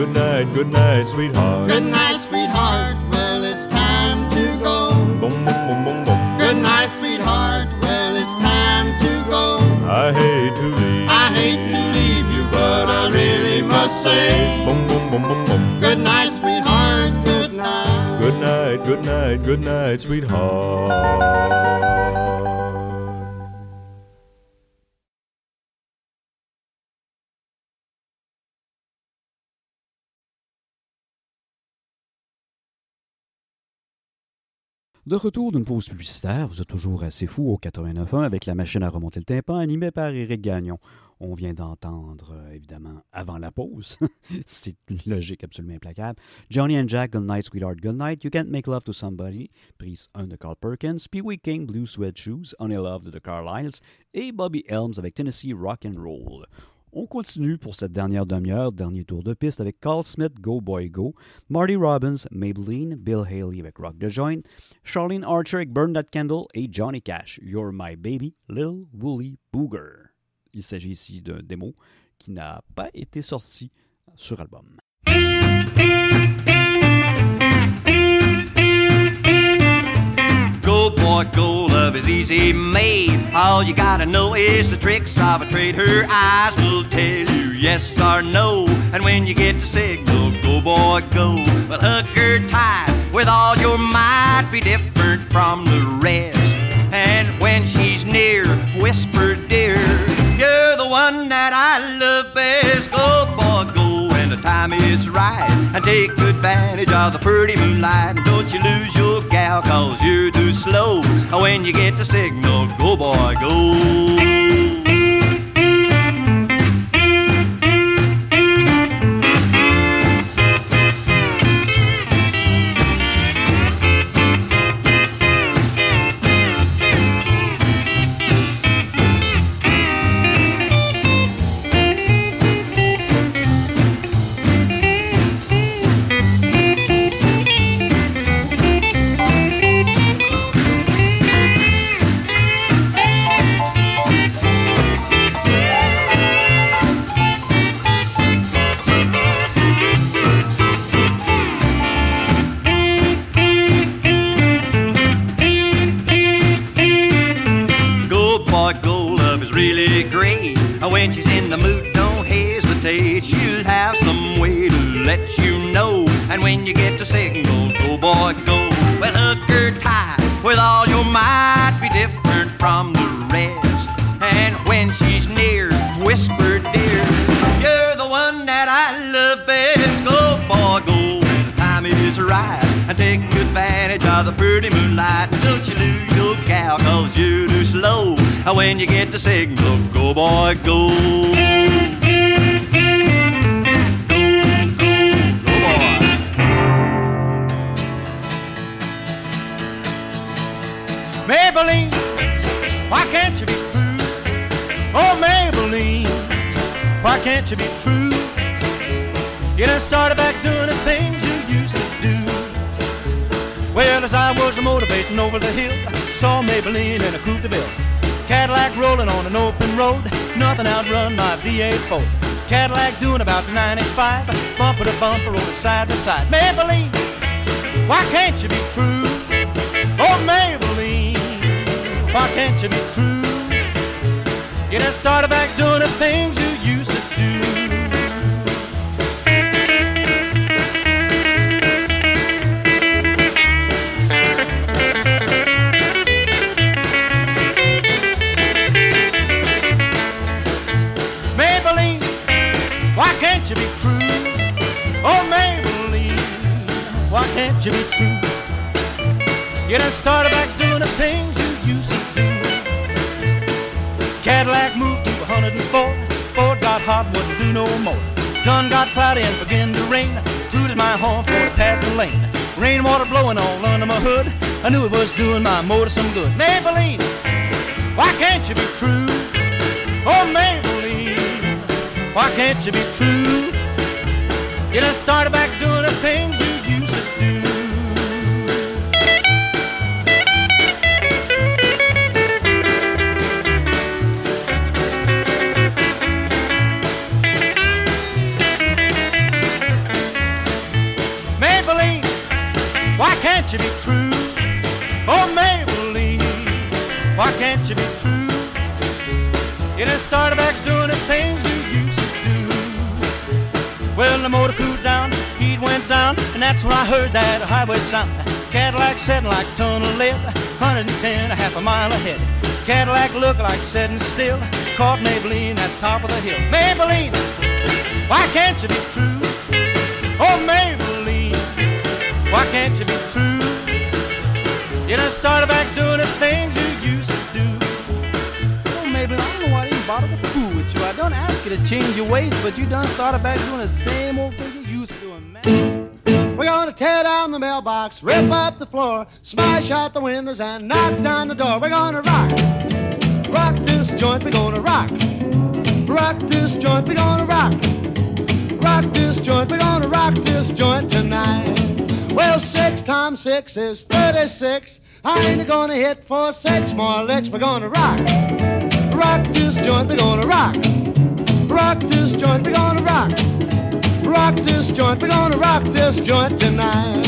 good night, good night, sweetheart. Good night, sweetheart. Well, it's time to go. Boom, boom, boom, boom, boom. Good night, sweetheart. Well, it's time to go. I hate to leave. I hate to leave you, but I really must say. Boom, boom, boom, boom, boom. Good night, sweetheart. Good night. Good night, good night, good night, sweetheart. De retour d'une pause publicitaire, vous êtes toujours assez fou au 89.1 avec la machine à remonter le tympan animée par Éric Gagnon. On vient d'entendre, euh, évidemment, avant la pause, c'est une logique absolument implacable, Johnny and Jack, Good Night, Sweetheart, Good Night, You Can't Make Love to Somebody, prise 1 de Carl Perkins, Pee Wee King, Blue Sweat Shoes, Honey Love de The Carlisles et Bobby Helms avec Tennessee Rock and Roll. On continue pour cette dernière demi-heure, dernier tour de piste avec Carl Smith, Go Boy Go, Marty Robbins, Maybelline, Bill Haley avec Rock the Joint, Charlene Archer avec Burn That Candle et Johnny Cash, You're My Baby, Lil Woolly Booger. Il s'agit ici d'un démo qui n'a pas été sorti sur album. Go boy, go, love is easy made. All you gotta know is the tricks of a trade. Her eyes will tell you yes or no. And when you get the signal, go boy, go. Well, hug her tight with all your might. Be different from the rest. And when she's near, whisper, dear, you're the one that I love best. Go boy, go when the time is right. And take advantage of the pretty moonlight. And don't you lose your gal, cause you're too slow. When you get the signal, go boy, go. Go let you know. And when you get the signal, go boy, go. Well, hug her tight with all your might. Be different from the rest. And when she's near, whisper, dear, you're the one that I love best. Go boy, go when the time is right. And take advantage of the pretty moonlight. Don't you lose your gal, cause you're too slow. And when you get the signal, go boy, go. Maybelline, why can't you be true? Oh, Maybelline, why can't you be true? You done started back doing the things you used to do. Well, as I was motivating over the hill, saw Maybelline in a Coupe de Ville. Cadillac rolling on an open road, nothing outrun my V8 Ford. Cadillac doing about 95, bumper to bumper, rolling side to side. Maybelline, why can't you be true? Oh, Maybelline, why can't you be true? You done started back doing the things you used to do. Maybelline, why can't you be true? Oh, Maybelline, why can't you be true? You done started back doing the things Cadillac moved to 104. Ford got hot, wouldn't do no more. Done got cloudy and began to rain. Tooted my horn for the lane. Rainwater blowing all under my hood. I knew it was doing my motor some good. Maybelline, why can't you be true? Oh, Maybelline, why can't you be true? You done started back doing the things heard that highway sound. Cadillac setting like tunnel lead, 110, a half a mile ahead. Cadillac looked like setting still, caught Maybelline at top of the hill. Maybelline, why can't you be true? Oh, Maybelline, why can't you be true? You done started back doing the things you used to do. Oh, Mabel, I don't know why I didn't bother to fool with you. I don't ask you to change your ways, but you done started back doing the same old thing you used to doing, man. We're gonna tear down the mailbox, rip up the floor, smash out the windows, and knock down the door. We're gonna rock, rock this joint. We're gonna rock, rock this joint. We're gonna rock, rock this joint. We're gonna rock this joint tonight. Well, six times six is thirty-six. I ain't gonna hit for six more licks. We're gonna rock, rock this joint. We're gonna rock, rock this joint. We're gonna rock. Rock this joint, we're gonna rock this joint tonight.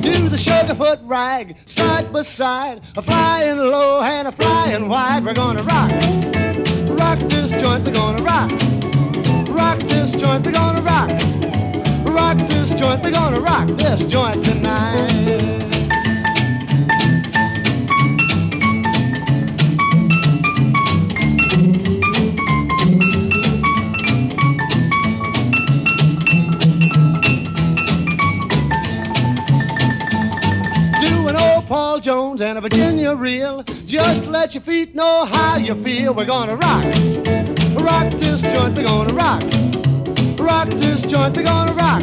Do the sugarfoot rag side by side, a flying low and a flying wide. We're gonna rock, rock this joint, we're gonna rock. Rock this joint, we're gonna rock. Rock this joint, we're gonna rock this joint tonight. Paul Jones and a Virginia reel. Just let your feet know how you feel. We're gonna rock. Rock this joint, we're gonna rock. Rock this joint, we're gonna rock.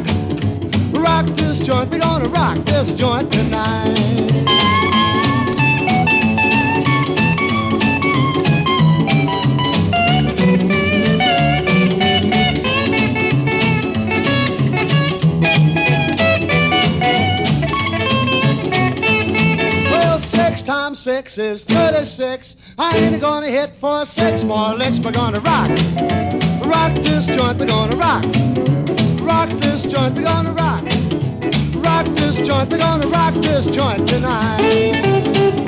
Rock this joint, we're gonna rock this joint tonight. Six is 36. I ain't gonna hit for six more licks. We're gonna rock. Rock this joint, we're gonna rock. Rock this joint, we're gonna rock. Rock this joint, we're gonna rock this joint tonight.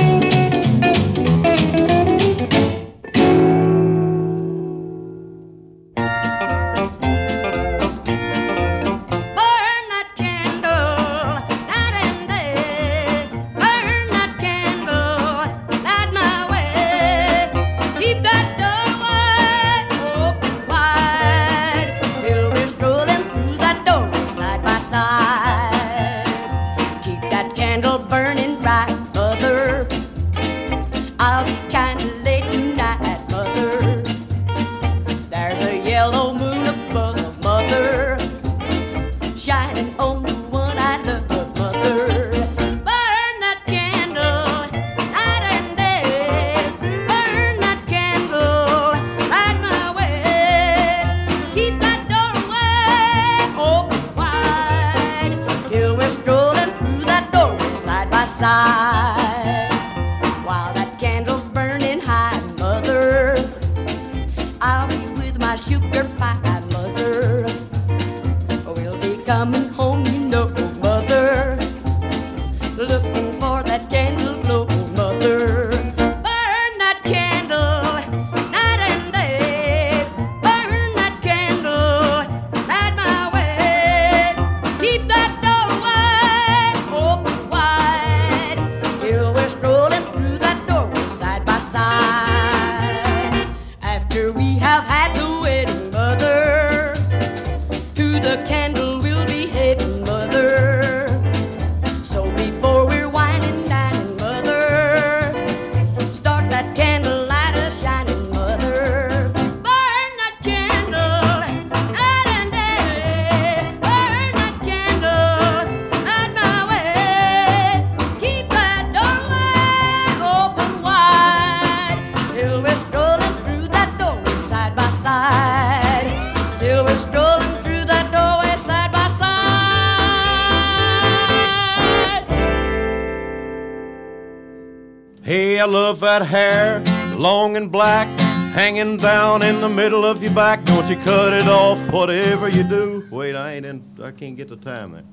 The middle of your back. Don't you cut it off, whatever you do. Wait, I ain't in, I can't get the time.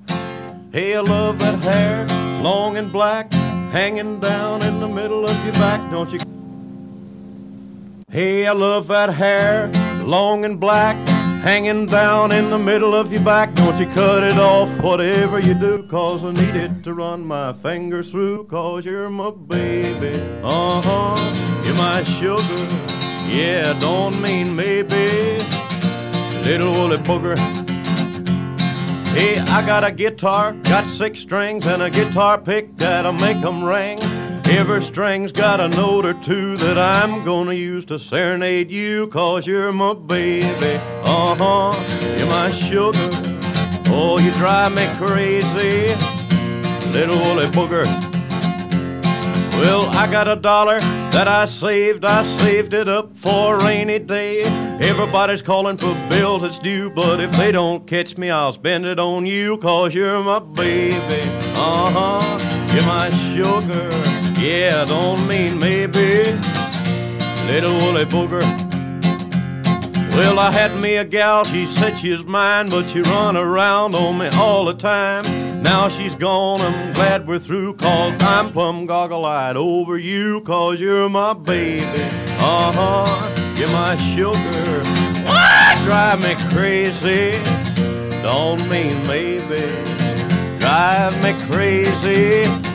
Hey, I love that hair, long and black, hanging down in the middle of your back. Don't you? Hey, I love that hair, long and black, hanging down in the middle of your back. Don't you cut it off, whatever you do, cause I need it to run my fingers through, cause you're my baby. Uh huh, you're my sugar. Yeah, don't mean maybe. Little woolly booger. Hey, I got a guitar, got six strings, and a guitar pick that'll make 'em ring. Every string's got a note or two that I'm gonna use to serenade you, cause you're my baby. Uh huh, you're my sugar. Oh, you drive me crazy, little woolly booger. Well, I got a dollar that I saved. I saved it up for a rainy day. Everybody's calling for bills that's due, but if they don't catch me, I'll spend it on you, cause you're my baby. Uh huh, you're my sugar. Yeah, don't mean maybe. Little woolly booger. Well, I had me a gal, she said she was mine, but she run around on me all the time. Now she's gone, I'm glad we're through, cause I'm plumb goggle-eyed over you, cause you're my baby. Uh-huh, you're my sugar. What? Drive me crazy, don't mean maybe. Drive me crazy.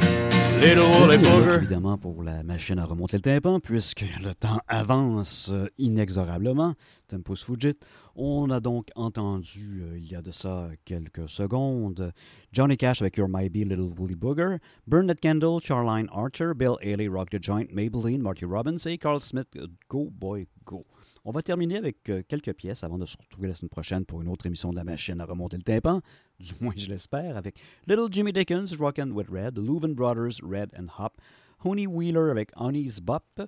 Évidemment, pour la machine à remonter le tympan, puisque le temps avance inexorablement, Tempus Fugit. On a donc entendu, euh, il y a de ça quelques secondes, Johnny Cash avec Your My Be Little Woolly Booger, Bernard Kendall, Charline Archer, Bill Haley, Rock the Joint, Maybelline, Marty Robbins et Carl Smith, euh, Go Boy Go. On va terminer avec euh, quelques pièces avant de se retrouver la semaine prochaine pour une autre émission de la machine à remonter le tympan, du moins je l'espère, avec Little Jimmy Dickens, Rockin' with Red, Leuven Brothers, Red and Hop, Honey Wheeler avec Honey's Bop,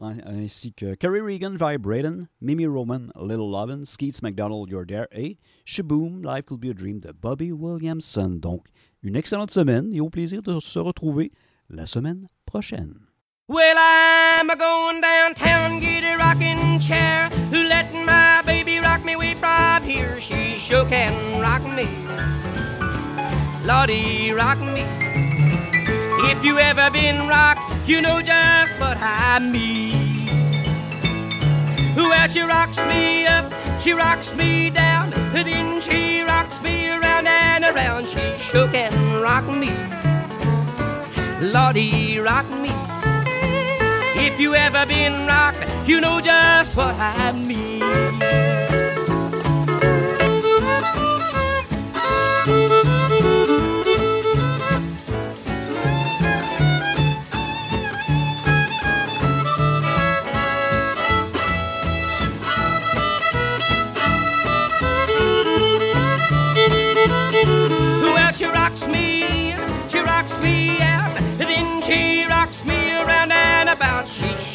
ainsi que Kerry Regan, Vibratin', Mimi Roman, Little Lovin', Skeets McDonald, You're There et Shaboom, Life Could Be a Dream de Bobby Williamson. Donc, une excellente semaine et au plaisir de se retrouver la semaine prochaine. Me way from here. She sure can rock me. Lordy, rock me. If you ever been rocked, you know just what I mean. Well, she rocks me up, she rocks me down, then she rocks me around and around. She sure can rock me. Lordy, rock me. If you ever been rocked, you know just what I mean.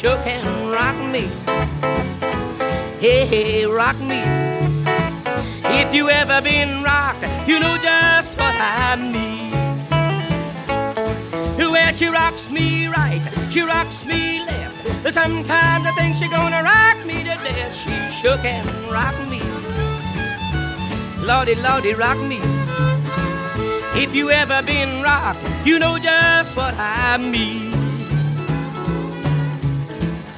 About. She sure can rock me. Hey, hey, rock me. If you ever been rocked, you know just what I mean. Well, she rocks me right, she rocks me left. Sometimes I think she's gonna rock me to death. She sure can rock me. Lordy, Lordy, rock me. If you ever been rocked, you know just what I mean.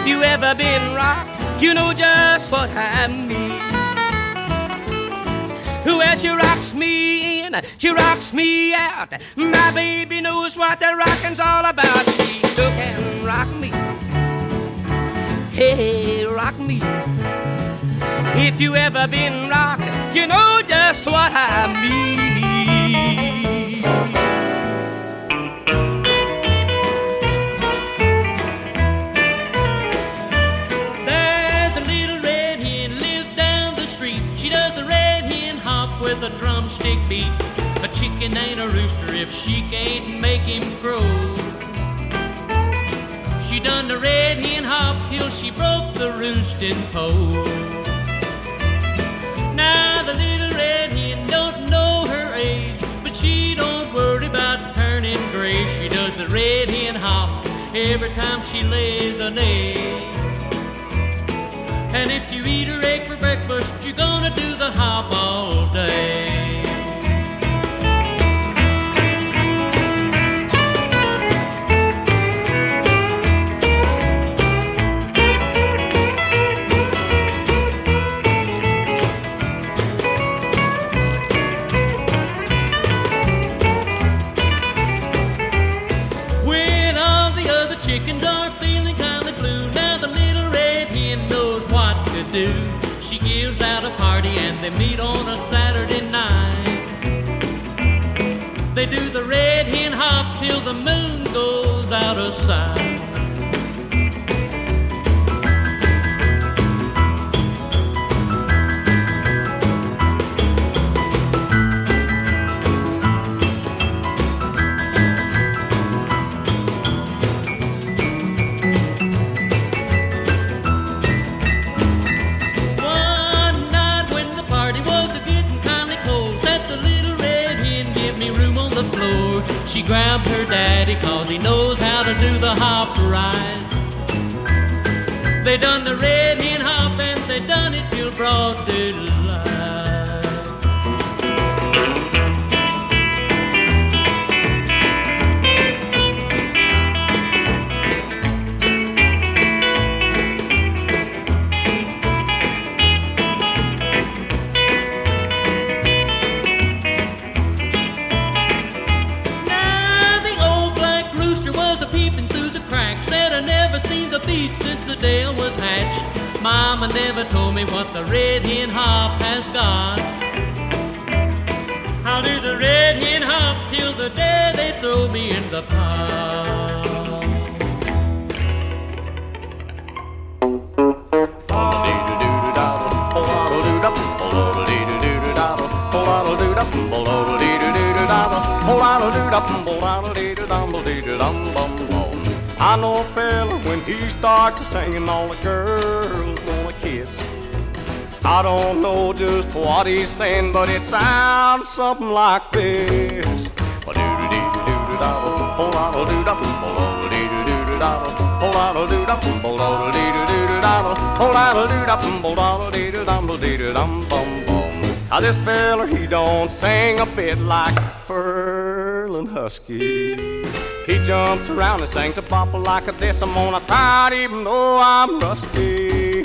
If you ever been rocked, you know just what I mean. Well, she rocks me in, she rocks me out. My baby knows what the rocking's all about. She sure can rock me. Hey, rock me. If you ever been rocked, you know just what I mean. beat. A chicken ain't a rooster if she can't make him crow. She done the red hen hop till she broke the roosting pole. Now the little red hen don't know her age, but she don't worry about turning gray. She does the red hen hop every time she lays an egg. And if you eat her egg for breakfast, you're gonna do the hop all day. They meet on a Saturday night. They do the red hen hop till the moon goes out of sight. Grabbed her daddy cause he knows how to do the hop right. They done the red hen hop and they done it till broad daylight. Mama never told me what the red hen hop has got. I'll do the red hen hop till the day they throw me in the pot. I know a fella when he starts singing, all the girls. I don't know just what he's saying, but it sounds something like this. This fella, he don't sing a bit like Ferlin Husky. He jumps around and sings a bop like a. I'm gonna try even though I'm rusty.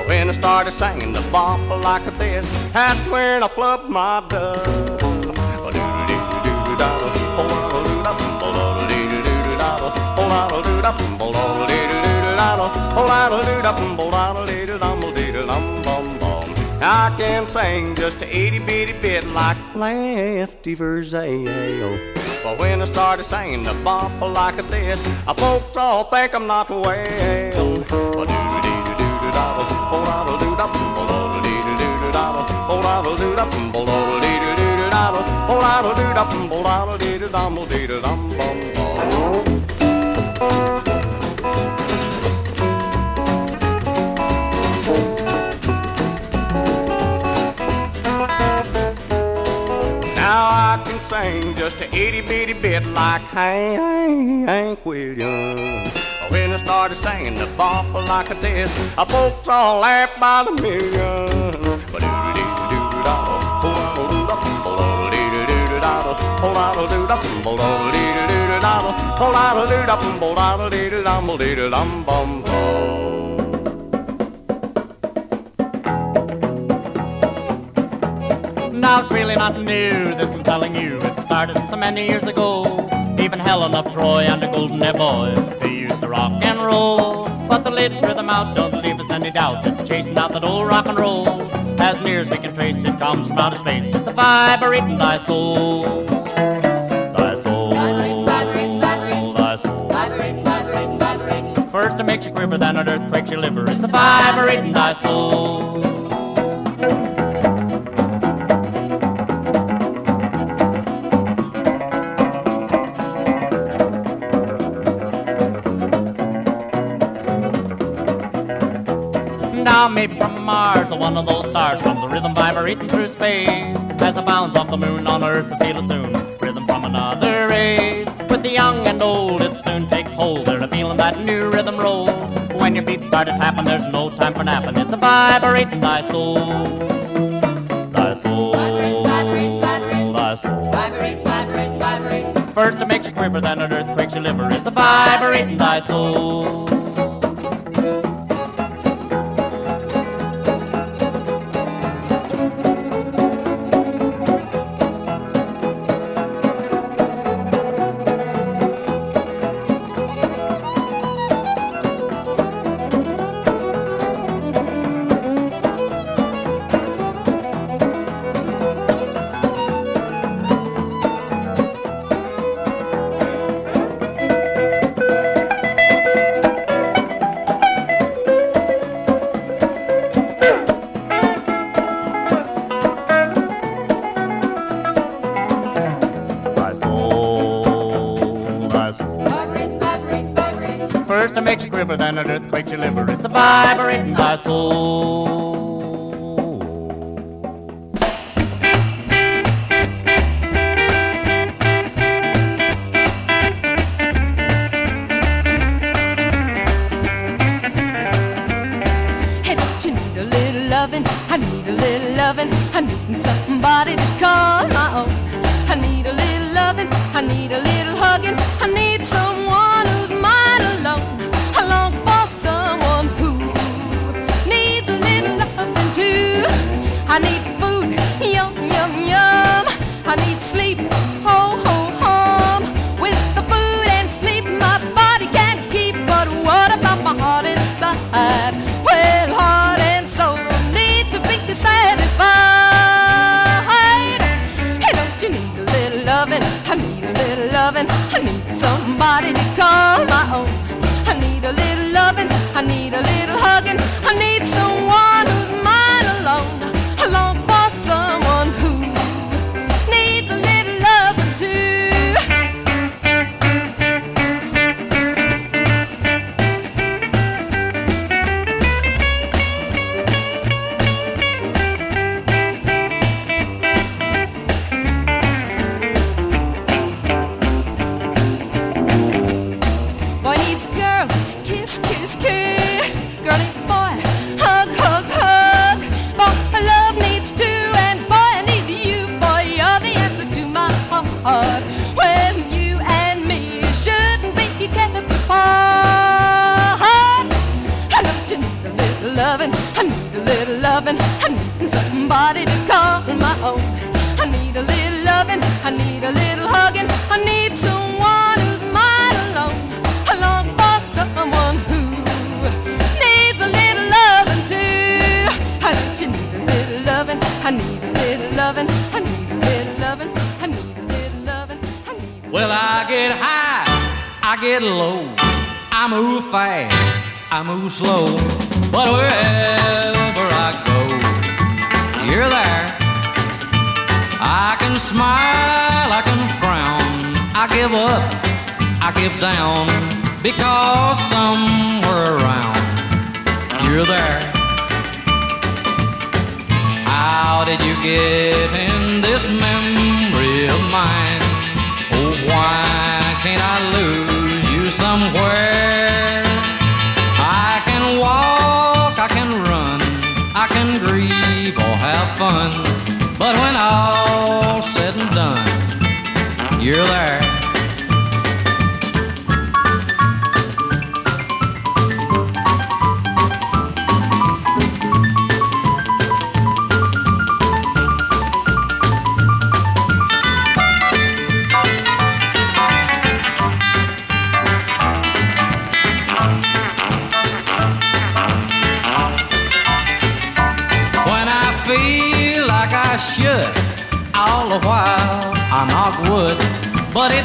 But when I started singing the bop like this, that's when I flubbed my dub. I can sing just a itty bitty bit like Lefty Frizzell. But when I started singing the bop like this, folks all think I'm not well. Just a itty bitty bit like Hank Williams. When I started singing the bop like this, uh, folks all laugh by the million. Now it's really not new, this I'm telling you. It started so many years ago. Even Helen of Troy and the Golden Boy, rock and roll. But the latest rhythm out don't leave us any doubt. It's chasing out that old rock and roll. As near as we can trace, it comes from outer space. It's a fiber eating thy soul. Thy soul. Thy soul. First it makes you quiver, then an earthquake your liver. It's a vibrating thy soul. maybe from Mars or one of those stars comes a rhythm vibrating through space. As the bounds of the moon on Earth, I feel it soon. Rhythm from another race. With the young and old, it soon takes hold. They're feeling that new rhythm roll. When your feet start to tapping, there's no time for napping. It's a vibrating thy soul. Thy soul. Vibrate, vibrate, vibrate. First it makes you quiver, then it earthquakes your liver. It's a vibrating thy soul.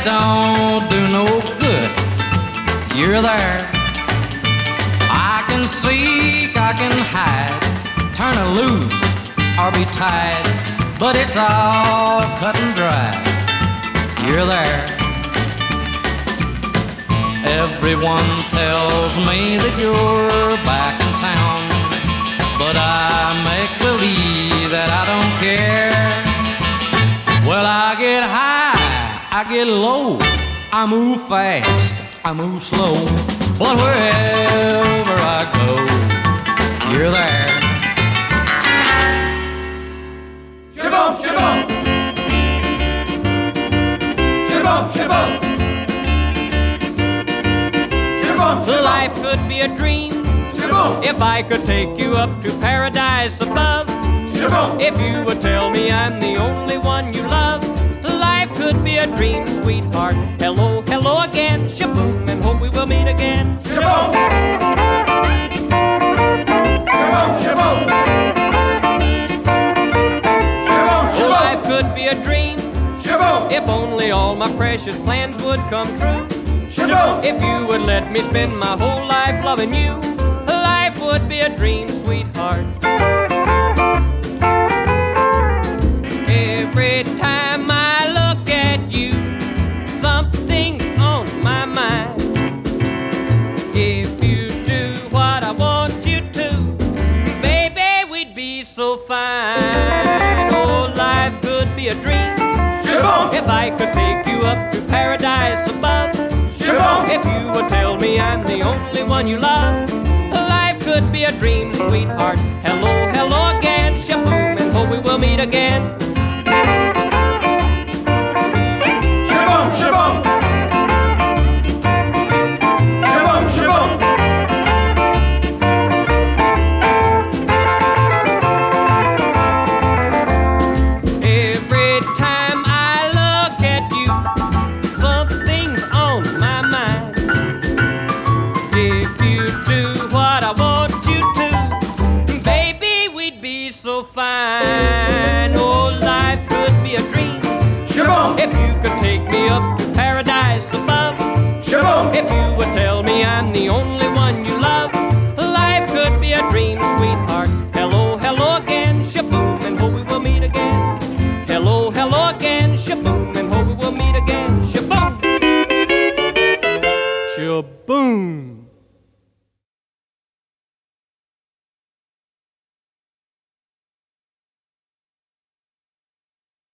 don't do no good. You're there. I can seek, I can hide, turn it loose or be tied, but it's all cut and dry. You're there. Everyone tells me that you're back in town, but I make believe that I don't care. Well, I get high. I get low, I move fast, I move slow, but wherever I go, you're there. Shabam, shabam. Shabam, shabam. Shabam, Life could be a dream Shaboom! if I could take you up to paradise above. Shaboom! If you would tell me I'm the only one you love, life could be a dream, sweetheart. Hello, hello again, shaboom, and hope we will meet again. Shaboom. Shaboom, shaboom. Shaboom, oh, shaboom. Life could be a dream Shaboom. if only all my precious plans would come true. Shaboom. If you would let me spend my whole life loving you, life would be a dream, sweetheart. Shaboom. If I could take you up to paradise above. Shaboom. If you would tell me I'm the only one you love, life could be a dream, sweetheart. Hello, hello again, shaboom, and hope we will meet again.